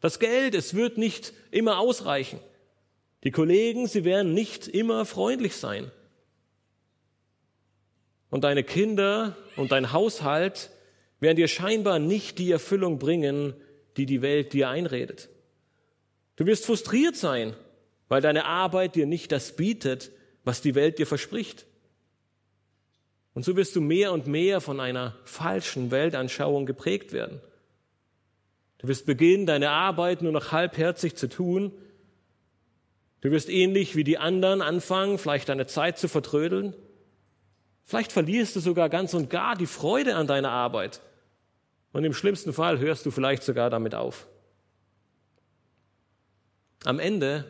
Das Geld, es wird nicht immer ausreichen. Die Kollegen, sie werden nicht immer freundlich sein und deine Kinder und dein Haushalt werden dir scheinbar nicht die Erfüllung bringen, die die Welt dir einredet. Du wirst frustriert sein, weil deine Arbeit dir nicht das bietet, was die Welt dir verspricht. Und so wirst du mehr und mehr von einer falschen Weltanschauung geprägt werden. Du wirst beginnen, deine Arbeit nur noch halbherzig zu tun. Du wirst ähnlich wie die anderen anfangen, vielleicht deine Zeit zu vertrödeln. Vielleicht verlierst du sogar ganz und gar die Freude an deiner Arbeit. Und im schlimmsten Fall hörst du vielleicht sogar damit auf. Am Ende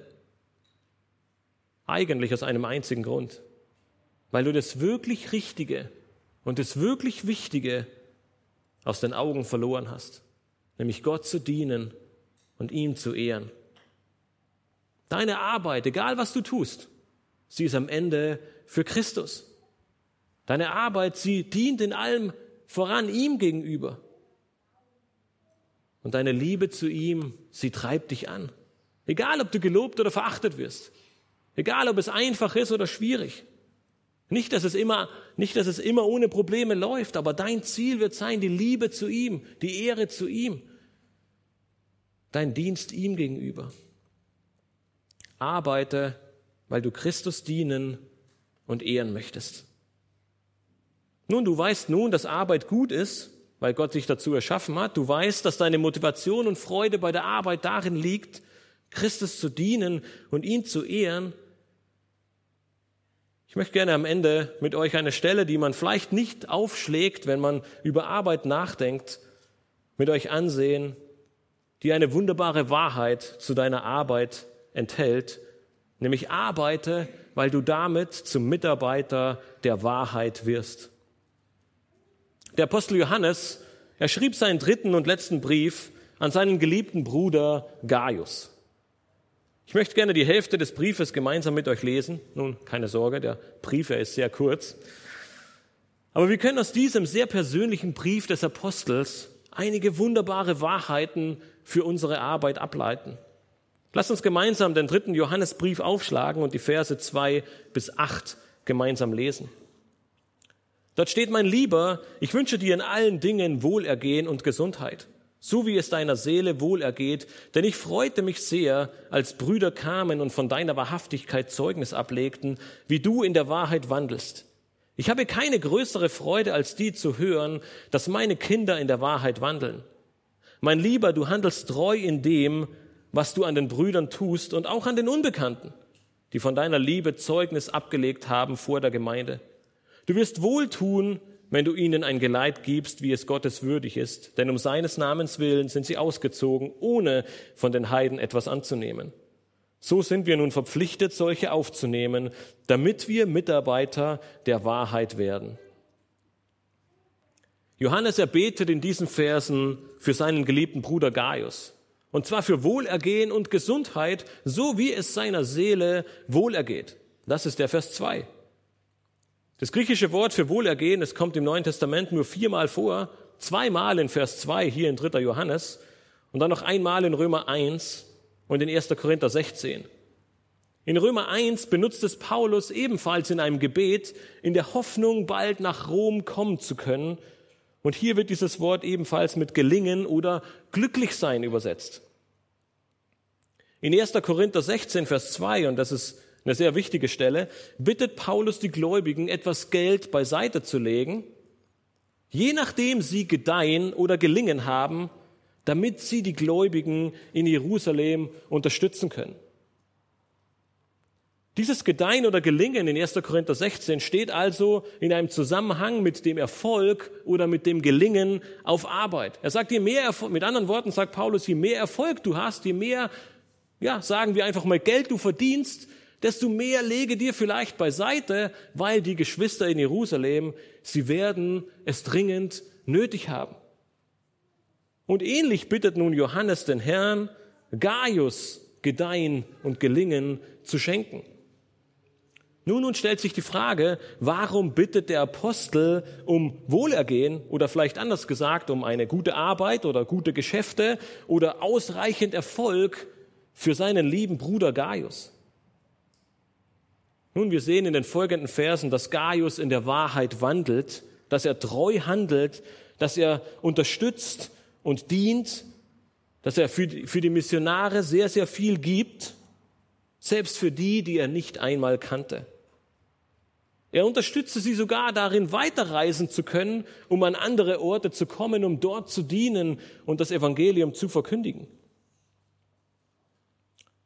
eigentlich aus einem einzigen Grund, weil du das wirklich Richtige und das wirklich Wichtige aus den Augen verloren hast, nämlich Gott zu dienen und ihm zu ehren. Deine Arbeit, egal was du tust, sie ist am Ende für Christus. Deine Arbeit, sie dient in allem voran ihm gegenüber. Und deine Liebe zu ihm, sie treibt dich an. Egal, ob du gelobt oder verachtet wirst. Egal, ob es einfach ist oder schwierig. Nicht, dass es immer, nicht, dass es immer ohne Probleme läuft, aber dein Ziel wird sein, die Liebe zu ihm, die Ehre zu ihm, dein Dienst ihm gegenüber. Arbeite, weil du Christus dienen und ehren möchtest. Nun, du weißt nun, dass Arbeit gut ist, weil Gott dich dazu erschaffen hat. Du weißt, dass deine Motivation und Freude bei der Arbeit darin liegt, Christus zu dienen und ihn zu ehren. Ich möchte gerne am Ende mit euch eine Stelle, die man vielleicht nicht aufschlägt, wenn man über Arbeit nachdenkt, mit euch ansehen, die eine wunderbare Wahrheit zu deiner Arbeit enthält, nämlich arbeite, weil du damit zum Mitarbeiter der Wahrheit wirst. Der Apostel Johannes, er schrieb seinen dritten und letzten Brief an seinen geliebten Bruder Gaius. Ich möchte gerne die Hälfte des Briefes gemeinsam mit euch lesen. Nun, keine Sorge, der Brief, er ist sehr kurz. Aber wir können aus diesem sehr persönlichen Brief des Apostels einige wunderbare Wahrheiten für unsere Arbeit ableiten. Lasst uns gemeinsam den dritten Johannesbrief aufschlagen und die Verse zwei bis acht gemeinsam lesen. Dort steht, mein Lieber, ich wünsche dir in allen Dingen Wohlergehen und Gesundheit, so wie es deiner Seele wohlergeht, denn ich freute mich sehr, als Brüder kamen und von deiner Wahrhaftigkeit Zeugnis ablegten, wie du in der Wahrheit wandelst. Ich habe keine größere Freude, als die zu hören, dass meine Kinder in der Wahrheit wandeln. Mein Lieber, du handelst treu in dem, was du an den Brüdern tust und auch an den Unbekannten, die von deiner Liebe Zeugnis abgelegt haben vor der Gemeinde. Du wirst wohl tun, wenn du ihnen ein Geleit gibst, wie es Gottes würdig ist, denn um seines Namens willen sind sie ausgezogen, ohne von den Heiden etwas anzunehmen. So sind wir nun verpflichtet, solche aufzunehmen, damit wir Mitarbeiter der Wahrheit werden. Johannes erbetet in diesen Versen für seinen geliebten Bruder Gaius. Und zwar für Wohlergehen und Gesundheit, so wie es seiner Seele wohlergeht. Das ist der Vers 2. Das griechische Wort für Wohlergehen, es kommt im Neuen Testament nur viermal vor, zweimal in Vers 2 hier in 3. Johannes und dann noch einmal in Römer 1 und in 1. Korinther 16. In Römer 1 benutzt es Paulus ebenfalls in einem Gebet in der Hoffnung, bald nach Rom kommen zu können und hier wird dieses Wort ebenfalls mit gelingen oder glücklich sein übersetzt. In 1. Korinther 16, Vers 2, und das ist eine sehr wichtige Stelle, bittet Paulus die Gläubigen, etwas Geld beiseite zu legen, je nachdem sie gedeihen oder gelingen haben, damit sie die Gläubigen in Jerusalem unterstützen können. Dieses Gedeihen oder Gelingen in 1. Korinther 16 steht also in einem Zusammenhang mit dem Erfolg oder mit dem Gelingen auf Arbeit. Er sagt, je mehr Erfolg, mit anderen Worten sagt Paulus, je mehr Erfolg du hast, je mehr, ja, sagen wir einfach mal Geld du verdienst, desto mehr lege dir vielleicht beiseite, weil die Geschwister in Jerusalem, sie werden es dringend nötig haben. Und ähnlich bittet nun Johannes den Herrn, Gaius Gedeihen und Gelingen zu schenken. Nun, nun stellt sich die Frage, warum bittet der Apostel um Wohlergehen oder vielleicht anders gesagt um eine gute Arbeit oder gute Geschäfte oder ausreichend Erfolg für seinen lieben Bruder Gaius? Nun, wir sehen in den folgenden Versen, dass Gaius in der Wahrheit wandelt, dass er treu handelt, dass er unterstützt und dient, dass er für die, für die Missionare sehr, sehr viel gibt selbst für die, die er nicht einmal kannte. Er unterstützte sie sogar darin, weiterreisen zu können, um an andere Orte zu kommen, um dort zu dienen und das Evangelium zu verkündigen.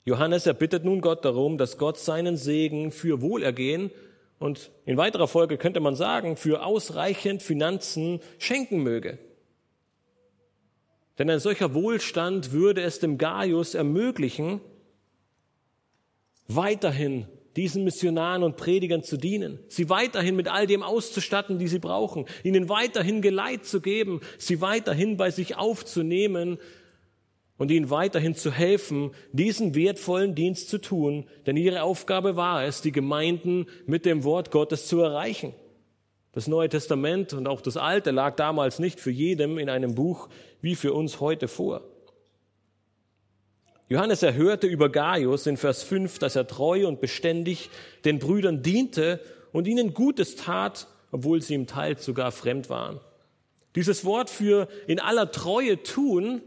Johannes erbittet nun Gott darum, dass Gott seinen Segen für Wohlergehen und in weiterer Folge könnte man sagen, für ausreichend Finanzen schenken möge. Denn ein solcher Wohlstand würde es dem Gaius ermöglichen, weiterhin diesen Missionaren und Predigern zu dienen, sie weiterhin mit all dem auszustatten, die sie brauchen, ihnen weiterhin Geleit zu geben, sie weiterhin bei sich aufzunehmen und ihnen weiterhin zu helfen, diesen wertvollen Dienst zu tun, denn ihre Aufgabe war es, die Gemeinden mit dem Wort Gottes zu erreichen. Das Neue Testament und auch das Alte lag damals nicht für jedem in einem Buch wie für uns heute vor. Johannes erhörte über Gaius in Vers 5, dass er treu und beständig den Brüdern diente und ihnen Gutes tat, obwohl sie im Teil sogar fremd waren. Dieses Wort für in aller Treue tun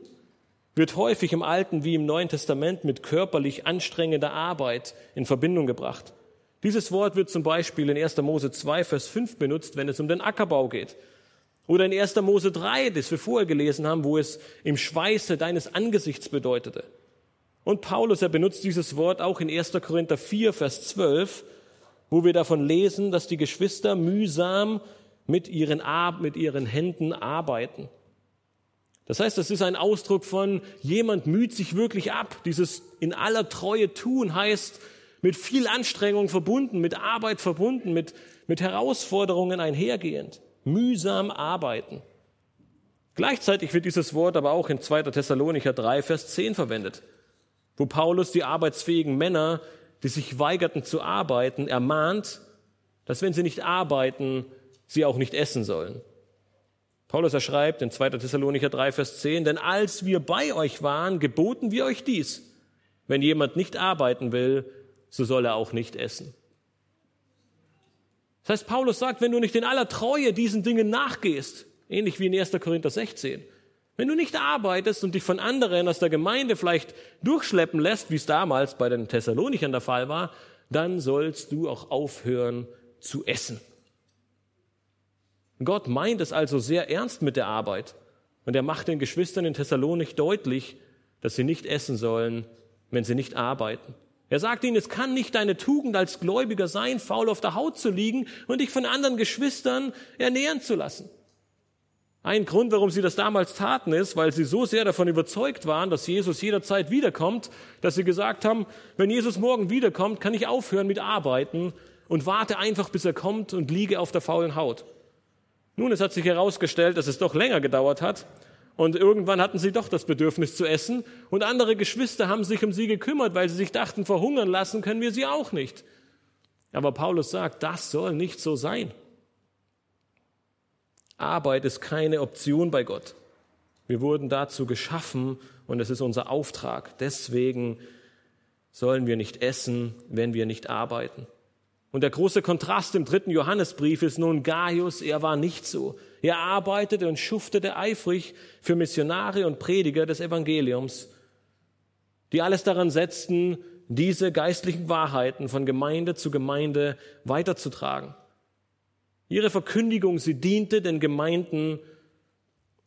wird häufig im Alten wie im Neuen Testament mit körperlich anstrengender Arbeit in Verbindung gebracht. Dieses Wort wird zum Beispiel in 1. Mose 2, Vers 5 benutzt, wenn es um den Ackerbau geht. Oder in 1. Mose 3, das wir vorher gelesen haben, wo es im Schweiße deines Angesichts bedeutete. Und Paulus, er benutzt dieses Wort auch in 1. Korinther 4, Vers 12, wo wir davon lesen, dass die Geschwister mühsam mit ihren, mit ihren Händen arbeiten. Das heißt, das ist ein Ausdruck von, jemand müht sich wirklich ab. Dieses in aller Treue tun heißt, mit viel Anstrengung verbunden, mit Arbeit verbunden, mit, mit Herausforderungen einhergehend. Mühsam arbeiten. Gleichzeitig wird dieses Wort aber auch in 2. Thessalonicher 3, Vers 10 verwendet, wo Paulus die arbeitsfähigen Männer, die sich weigerten zu arbeiten, ermahnt, dass wenn sie nicht arbeiten, sie auch nicht essen sollen. Paulus erschreibt in 2. Thessalonicher 3, Vers 10, denn als wir bei euch waren, geboten wir euch dies. Wenn jemand nicht arbeiten will, so soll er auch nicht essen. Das heißt, Paulus sagt, wenn du nicht in aller Treue diesen Dingen nachgehst, ähnlich wie in 1. Korinther 16, wenn du nicht arbeitest und dich von anderen aus der Gemeinde vielleicht durchschleppen lässt, wie es damals bei den Thessalonichern der Fall war, dann sollst du auch aufhören zu essen. Gott meint es also sehr ernst mit der Arbeit. Und er macht den Geschwistern in Thessalonik deutlich, dass sie nicht essen sollen, wenn sie nicht arbeiten. Er sagt ihnen, es kann nicht deine Tugend als Gläubiger sein, faul auf der Haut zu liegen und dich von anderen Geschwistern ernähren zu lassen. Ein Grund, warum sie das damals taten, ist, weil sie so sehr davon überzeugt waren, dass Jesus jederzeit wiederkommt, dass sie gesagt haben, wenn Jesus morgen wiederkommt, kann ich aufhören mit Arbeiten und warte einfach, bis er kommt und liege auf der faulen Haut. Nun, es hat sich herausgestellt, dass es doch länger gedauert hat. Und irgendwann hatten sie doch das Bedürfnis zu essen. Und andere Geschwister haben sich um sie gekümmert, weil sie sich dachten, verhungern lassen können wir sie auch nicht. Aber Paulus sagt, das soll nicht so sein. Arbeit ist keine Option bei Gott. Wir wurden dazu geschaffen und es ist unser Auftrag. Deswegen sollen wir nicht essen, wenn wir nicht arbeiten. Und der große Kontrast im dritten Johannesbrief ist nun Gaius, er war nicht so. Er arbeitete und schuftete eifrig für Missionare und Prediger des Evangeliums, die alles daran setzten, diese geistlichen Wahrheiten von Gemeinde zu Gemeinde weiterzutragen. Ihre Verkündigung, sie diente den Gemeinden,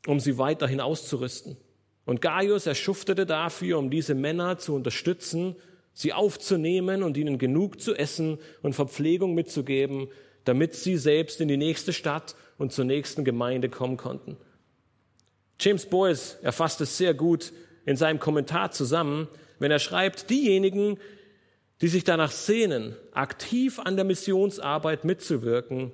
um sie weiterhin auszurüsten. Und Gaius, er schuftete dafür, um diese Männer zu unterstützen sie aufzunehmen und ihnen genug zu essen und Verpflegung mitzugeben, damit sie selbst in die nächste Stadt und zur nächsten Gemeinde kommen konnten. James Boyce erfasst es sehr gut in seinem Kommentar zusammen, wenn er schreibt, diejenigen, die sich danach sehnen, aktiv an der Missionsarbeit mitzuwirken,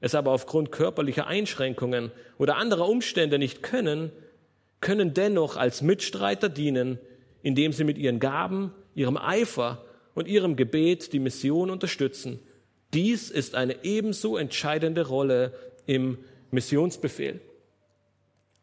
es aber aufgrund körperlicher Einschränkungen oder anderer Umstände nicht können, können dennoch als Mitstreiter dienen, indem sie mit ihren Gaben ihrem Eifer und ihrem Gebet die Mission unterstützen. Dies ist eine ebenso entscheidende Rolle im Missionsbefehl.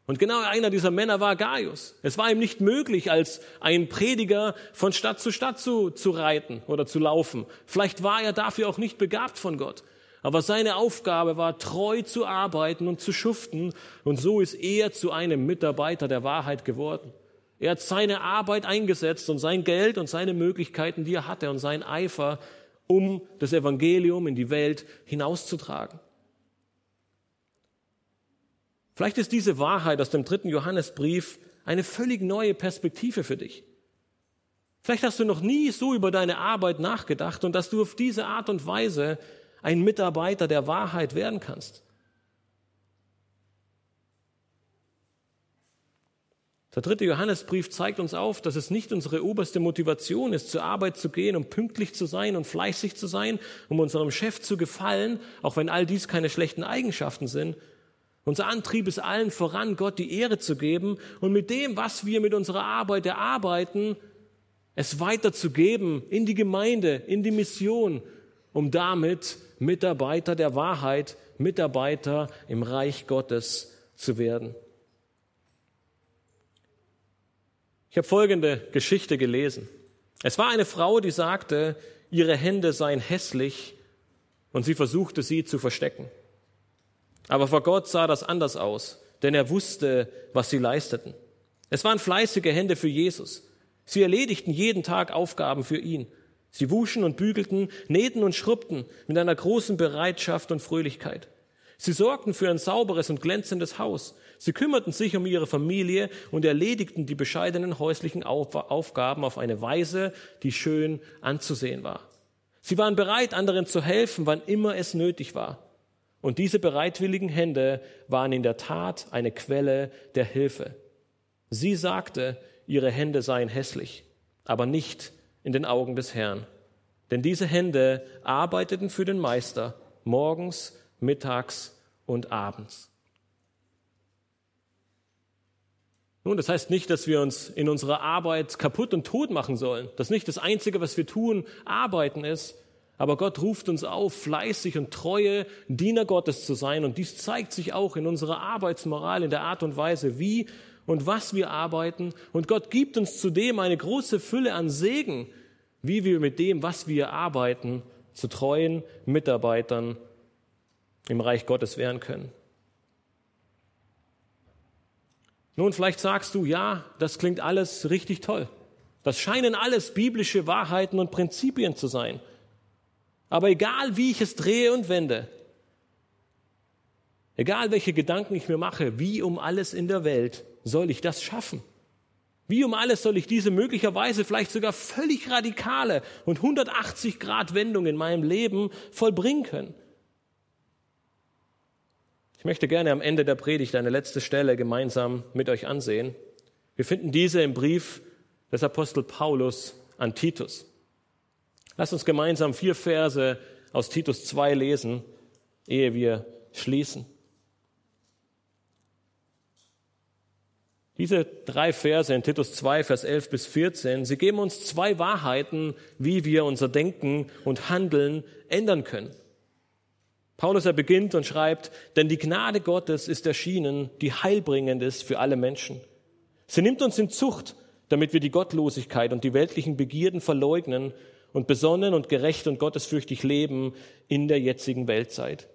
Und genau einer dieser Männer war Gaius. Es war ihm nicht möglich, als ein Prediger von Stadt zu Stadt zu, zu reiten oder zu laufen. Vielleicht war er dafür auch nicht begabt von Gott. Aber seine Aufgabe war, treu zu arbeiten und zu schuften. Und so ist er zu einem Mitarbeiter der Wahrheit geworden. Er hat seine Arbeit eingesetzt und sein Geld und seine Möglichkeiten, die er hatte und sein Eifer, um das Evangelium in die Welt hinauszutragen. Vielleicht ist diese Wahrheit aus dem dritten Johannesbrief eine völlig neue Perspektive für dich. Vielleicht hast du noch nie so über deine Arbeit nachgedacht und dass du auf diese Art und Weise ein Mitarbeiter der Wahrheit werden kannst. Der dritte Johannesbrief zeigt uns auf, dass es nicht unsere oberste Motivation ist, zur Arbeit zu gehen, um pünktlich zu sein und fleißig zu sein, um unserem Chef zu gefallen, auch wenn all dies keine schlechten Eigenschaften sind. Unser Antrieb ist allen voran, Gott die Ehre zu geben und mit dem, was wir mit unserer Arbeit erarbeiten, es weiterzugeben in die Gemeinde, in die Mission, um damit Mitarbeiter der Wahrheit, Mitarbeiter im Reich Gottes zu werden. Ich habe folgende Geschichte gelesen. Es war eine Frau, die sagte, ihre Hände seien hässlich und sie versuchte sie zu verstecken. Aber vor Gott sah das anders aus, denn er wusste, was sie leisteten. Es waren fleißige Hände für Jesus. Sie erledigten jeden Tag Aufgaben für ihn. Sie wuschen und bügelten, nähten und schrubbten mit einer großen Bereitschaft und Fröhlichkeit. Sie sorgten für ein sauberes und glänzendes Haus. Sie kümmerten sich um ihre Familie und erledigten die bescheidenen häuslichen Aufgaben auf eine Weise, die schön anzusehen war. Sie waren bereit, anderen zu helfen, wann immer es nötig war. Und diese bereitwilligen Hände waren in der Tat eine Quelle der Hilfe. Sie sagte, ihre Hände seien hässlich, aber nicht in den Augen des Herrn. Denn diese Hände arbeiteten für den Meister morgens, mittags und abends. Nun, das heißt nicht, dass wir uns in unserer Arbeit kaputt und tot machen sollen. Das ist nicht das Einzige, was wir tun, arbeiten ist. Aber Gott ruft uns auf, fleißig und treue Diener Gottes zu sein. Und dies zeigt sich auch in unserer Arbeitsmoral, in der Art und Weise, wie und was wir arbeiten. Und Gott gibt uns zudem eine große Fülle an Segen, wie wir mit dem, was wir arbeiten, zu treuen Mitarbeitern im Reich Gottes werden können. Nun, vielleicht sagst du, ja, das klingt alles richtig toll. Das scheinen alles biblische Wahrheiten und Prinzipien zu sein. Aber egal wie ich es drehe und wende, egal welche Gedanken ich mir mache, wie um alles in der Welt soll ich das schaffen? Wie um alles soll ich diese möglicherweise vielleicht sogar völlig radikale und 180 Grad Wendung in meinem Leben vollbringen können? Ich möchte gerne am Ende der Predigt eine letzte Stelle gemeinsam mit euch ansehen. Wir finden diese im Brief des Apostel Paulus an Titus. Lass uns gemeinsam vier Verse aus Titus 2 lesen, ehe wir schließen. Diese drei Verse in Titus 2, Vers 11 bis 14, sie geben uns zwei Wahrheiten, wie wir unser Denken und Handeln ändern können. Paulus er beginnt und schreibt, denn die Gnade Gottes ist erschienen, die heilbringend ist für alle Menschen. Sie nimmt uns in Zucht, damit wir die Gottlosigkeit und die weltlichen Begierden verleugnen und besonnen und gerecht und gottesfürchtig leben in der jetzigen Weltzeit.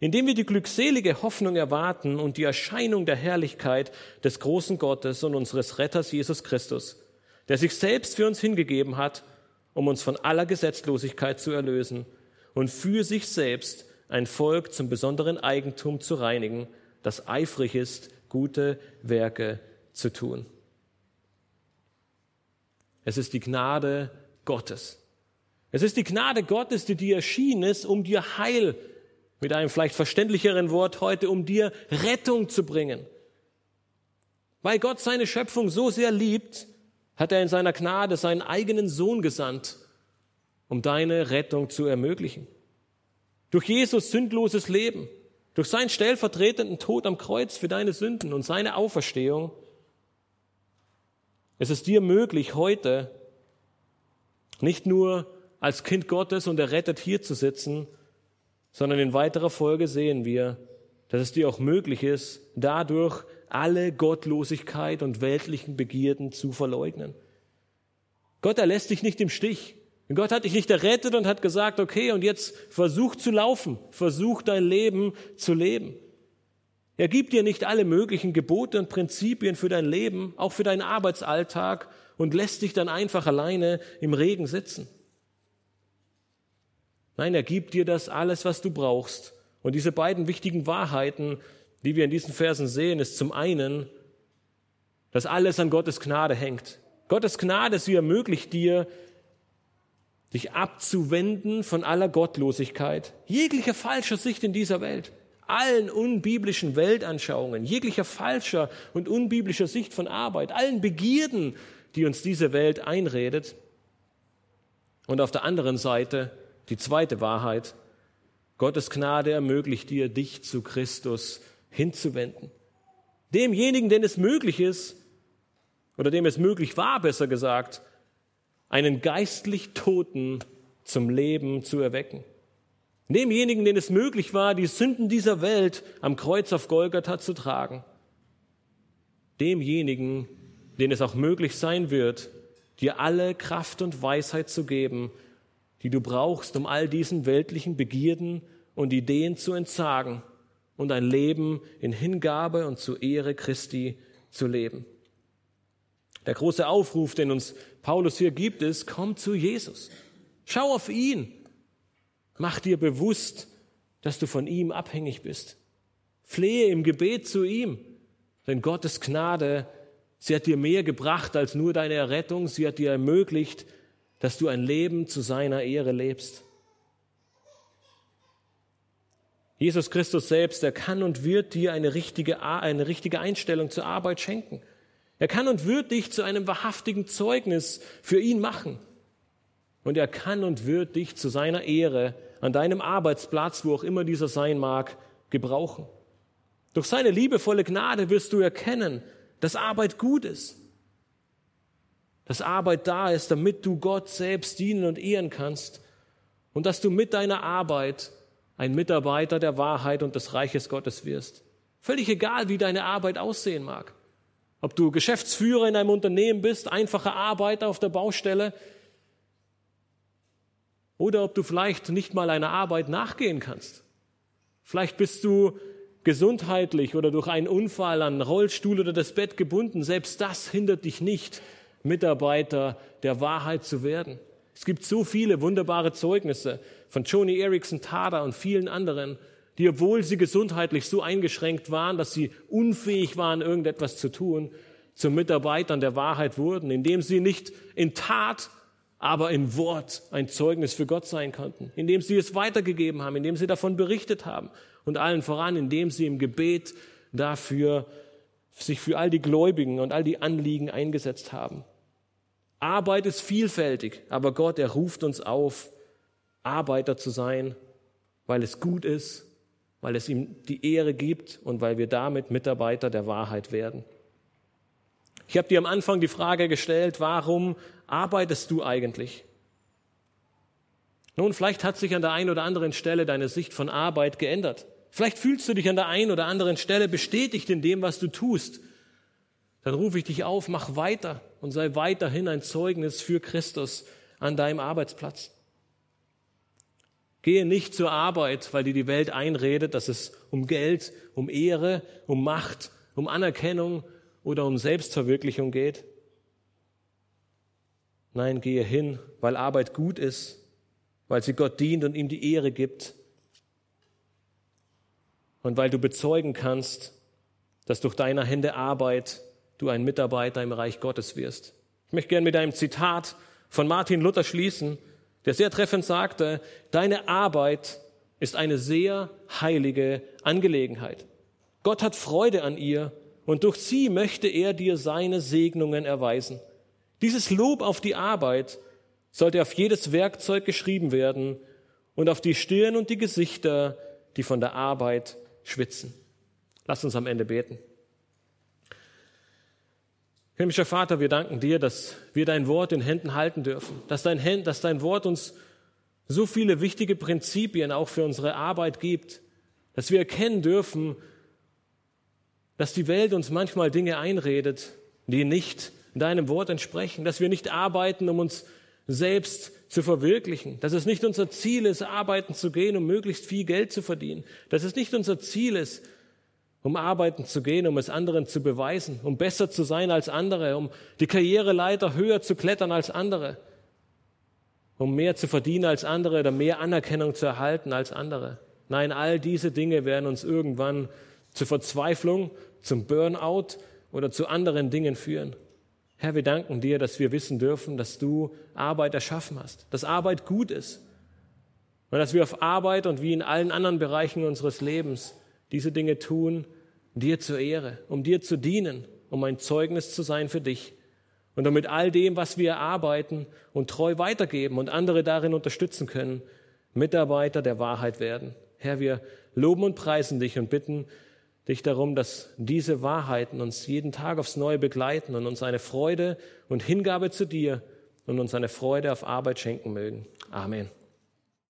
Indem wir die glückselige Hoffnung erwarten und die Erscheinung der Herrlichkeit des großen Gottes und unseres Retters Jesus Christus, der sich selbst für uns hingegeben hat, um uns von aller Gesetzlosigkeit zu erlösen und für sich selbst ein Volk zum besonderen Eigentum zu reinigen, das eifrig ist, gute Werke zu tun. Es ist die Gnade Gottes, es ist die Gnade Gottes, die dir erschienen ist, um dir Heil, mit einem vielleicht verständlicheren Wort heute, um dir Rettung zu bringen. Weil Gott seine Schöpfung so sehr liebt, hat er in seiner Gnade seinen eigenen Sohn gesandt, um deine Rettung zu ermöglichen. Durch Jesus sündloses Leben, durch seinen stellvertretenden Tod am Kreuz für deine Sünden und seine Auferstehung, es ist dir möglich, heute nicht nur als Kind Gottes und errettet hier zu sitzen, sondern in weiterer Folge sehen wir, dass es dir auch möglich ist, dadurch alle Gottlosigkeit und weltlichen Begierden zu verleugnen. Gott erlässt dich nicht im Stich. Gott hat dich nicht errettet und hat gesagt, okay, und jetzt versuch zu laufen, versuch dein Leben zu leben. Er gibt dir nicht alle möglichen Gebote und Prinzipien für dein Leben, auch für deinen Arbeitsalltag und lässt dich dann einfach alleine im Regen sitzen. Nein, er gibt dir das alles, was du brauchst. Und diese beiden wichtigen Wahrheiten, die wir in diesen Versen sehen, ist zum einen, dass alles an Gottes Gnade hängt. Gottes Gnade, sie ermöglicht dir, dich abzuwenden von aller Gottlosigkeit, jeglicher falscher Sicht in dieser Welt, allen unbiblischen Weltanschauungen, jeglicher falscher und unbiblischer Sicht von Arbeit, allen Begierden, die uns diese Welt einredet. Und auf der anderen Seite die zweite Wahrheit, Gottes Gnade ermöglicht dir, dich zu Christus hinzuwenden. Demjenigen, den es möglich ist, oder dem es möglich war, besser gesagt, einen geistlich Toten zum Leben zu erwecken. Demjenigen, den es möglich war, die Sünden dieser Welt am Kreuz auf Golgatha zu tragen. Demjenigen, den es auch möglich sein wird, dir alle Kraft und Weisheit zu geben, die du brauchst, um all diesen weltlichen Begierden und Ideen zu entsagen und ein Leben in Hingabe und zur Ehre Christi zu leben. Der große Aufruf, den uns Paulus hier gibt, ist, komm zu Jesus. Schau auf ihn. Mach dir bewusst, dass du von ihm abhängig bist. Flehe im Gebet zu ihm, denn Gottes Gnade, sie hat dir mehr gebracht als nur deine Errettung, sie hat dir ermöglicht, dass du ein Leben zu seiner Ehre lebst. Jesus Christus selbst, er kann und wird dir eine richtige, eine richtige Einstellung zur Arbeit schenken. Er kann und wird dich zu einem wahrhaftigen Zeugnis für ihn machen. Und er kann und wird dich zu seiner Ehre an deinem Arbeitsplatz, wo auch immer dieser sein mag, gebrauchen. Durch seine liebevolle Gnade wirst du erkennen, dass Arbeit gut ist. Dass Arbeit da ist, damit du Gott selbst dienen und ehren kannst und dass du mit deiner Arbeit ein Mitarbeiter der Wahrheit und des Reiches Gottes wirst. Völlig egal, wie deine Arbeit aussehen mag. Ob du Geschäftsführer in einem Unternehmen bist, einfacher Arbeiter auf der Baustelle oder ob du vielleicht nicht mal einer Arbeit nachgehen kannst. Vielleicht bist du gesundheitlich oder durch einen Unfall an Rollstuhl oder das Bett gebunden. Selbst das hindert dich nicht, Mitarbeiter der Wahrheit zu werden. Es gibt so viele wunderbare Zeugnisse von Joni Erickson Tada und vielen anderen, die, obwohl sie gesundheitlich so eingeschränkt waren, dass sie unfähig waren, irgendetwas zu tun, zu Mitarbeitern der Wahrheit wurden, indem sie nicht in Tat, aber in Wort ein Zeugnis für Gott sein konnten, indem sie es weitergegeben haben, indem sie davon berichtet haben und allen voran, indem sie im Gebet dafür sich für all die Gläubigen und all die Anliegen eingesetzt haben. Arbeit ist vielfältig, aber Gott, er ruft uns auf, Arbeiter zu sein, weil es gut ist, weil es ihm die Ehre gibt und weil wir damit Mitarbeiter der Wahrheit werden. Ich habe dir am Anfang die Frage gestellt, warum arbeitest du eigentlich? Nun, vielleicht hat sich an der einen oder anderen Stelle deine Sicht von Arbeit geändert. Vielleicht fühlst du dich an der einen oder anderen Stelle bestätigt in dem, was du tust dann rufe ich dich auf, mach weiter und sei weiterhin ein Zeugnis für Christus an deinem Arbeitsplatz. Gehe nicht zur Arbeit, weil dir die Welt einredet, dass es um Geld, um Ehre, um Macht, um Anerkennung oder um Selbstverwirklichung geht. Nein, gehe hin, weil Arbeit gut ist, weil sie Gott dient und ihm die Ehre gibt und weil du bezeugen kannst, dass durch deine Hände Arbeit du ein Mitarbeiter im Reich Gottes wirst. Ich möchte gerne mit einem Zitat von Martin Luther schließen, der sehr treffend sagte, deine Arbeit ist eine sehr heilige Angelegenheit. Gott hat Freude an ihr und durch sie möchte er dir seine Segnungen erweisen. Dieses Lob auf die Arbeit sollte auf jedes Werkzeug geschrieben werden und auf die Stirn und die Gesichter, die von der Arbeit schwitzen. Lass uns am Ende beten. Himmlischer Vater, wir danken dir, dass wir dein Wort in Händen halten dürfen, dass dein, dass dein Wort uns so viele wichtige Prinzipien auch für unsere Arbeit gibt, dass wir erkennen dürfen, dass die Welt uns manchmal Dinge einredet, die nicht deinem Wort entsprechen, dass wir nicht arbeiten, um uns selbst zu verwirklichen, dass es nicht unser Ziel ist, arbeiten zu gehen, um möglichst viel Geld zu verdienen, dass es nicht unser Ziel ist, um arbeiten zu gehen, um es anderen zu beweisen, um besser zu sein als andere, um die Karriereleiter höher zu klettern als andere, um mehr zu verdienen als andere oder mehr Anerkennung zu erhalten als andere. Nein, all diese Dinge werden uns irgendwann zur Verzweiflung, zum Burnout oder zu anderen Dingen führen. Herr, wir danken dir, dass wir wissen dürfen, dass du Arbeit erschaffen hast, dass Arbeit gut ist und dass wir auf Arbeit und wie in allen anderen Bereichen unseres Lebens diese Dinge tun, dir zur Ehre, um dir zu dienen, um ein Zeugnis zu sein für dich und damit all dem, was wir erarbeiten und treu weitergeben und andere darin unterstützen können, Mitarbeiter der Wahrheit werden. Herr, wir loben und preisen dich und bitten dich darum, dass diese Wahrheiten uns jeden Tag aufs Neue begleiten und uns eine Freude und Hingabe zu dir und uns eine Freude auf Arbeit schenken mögen. Amen.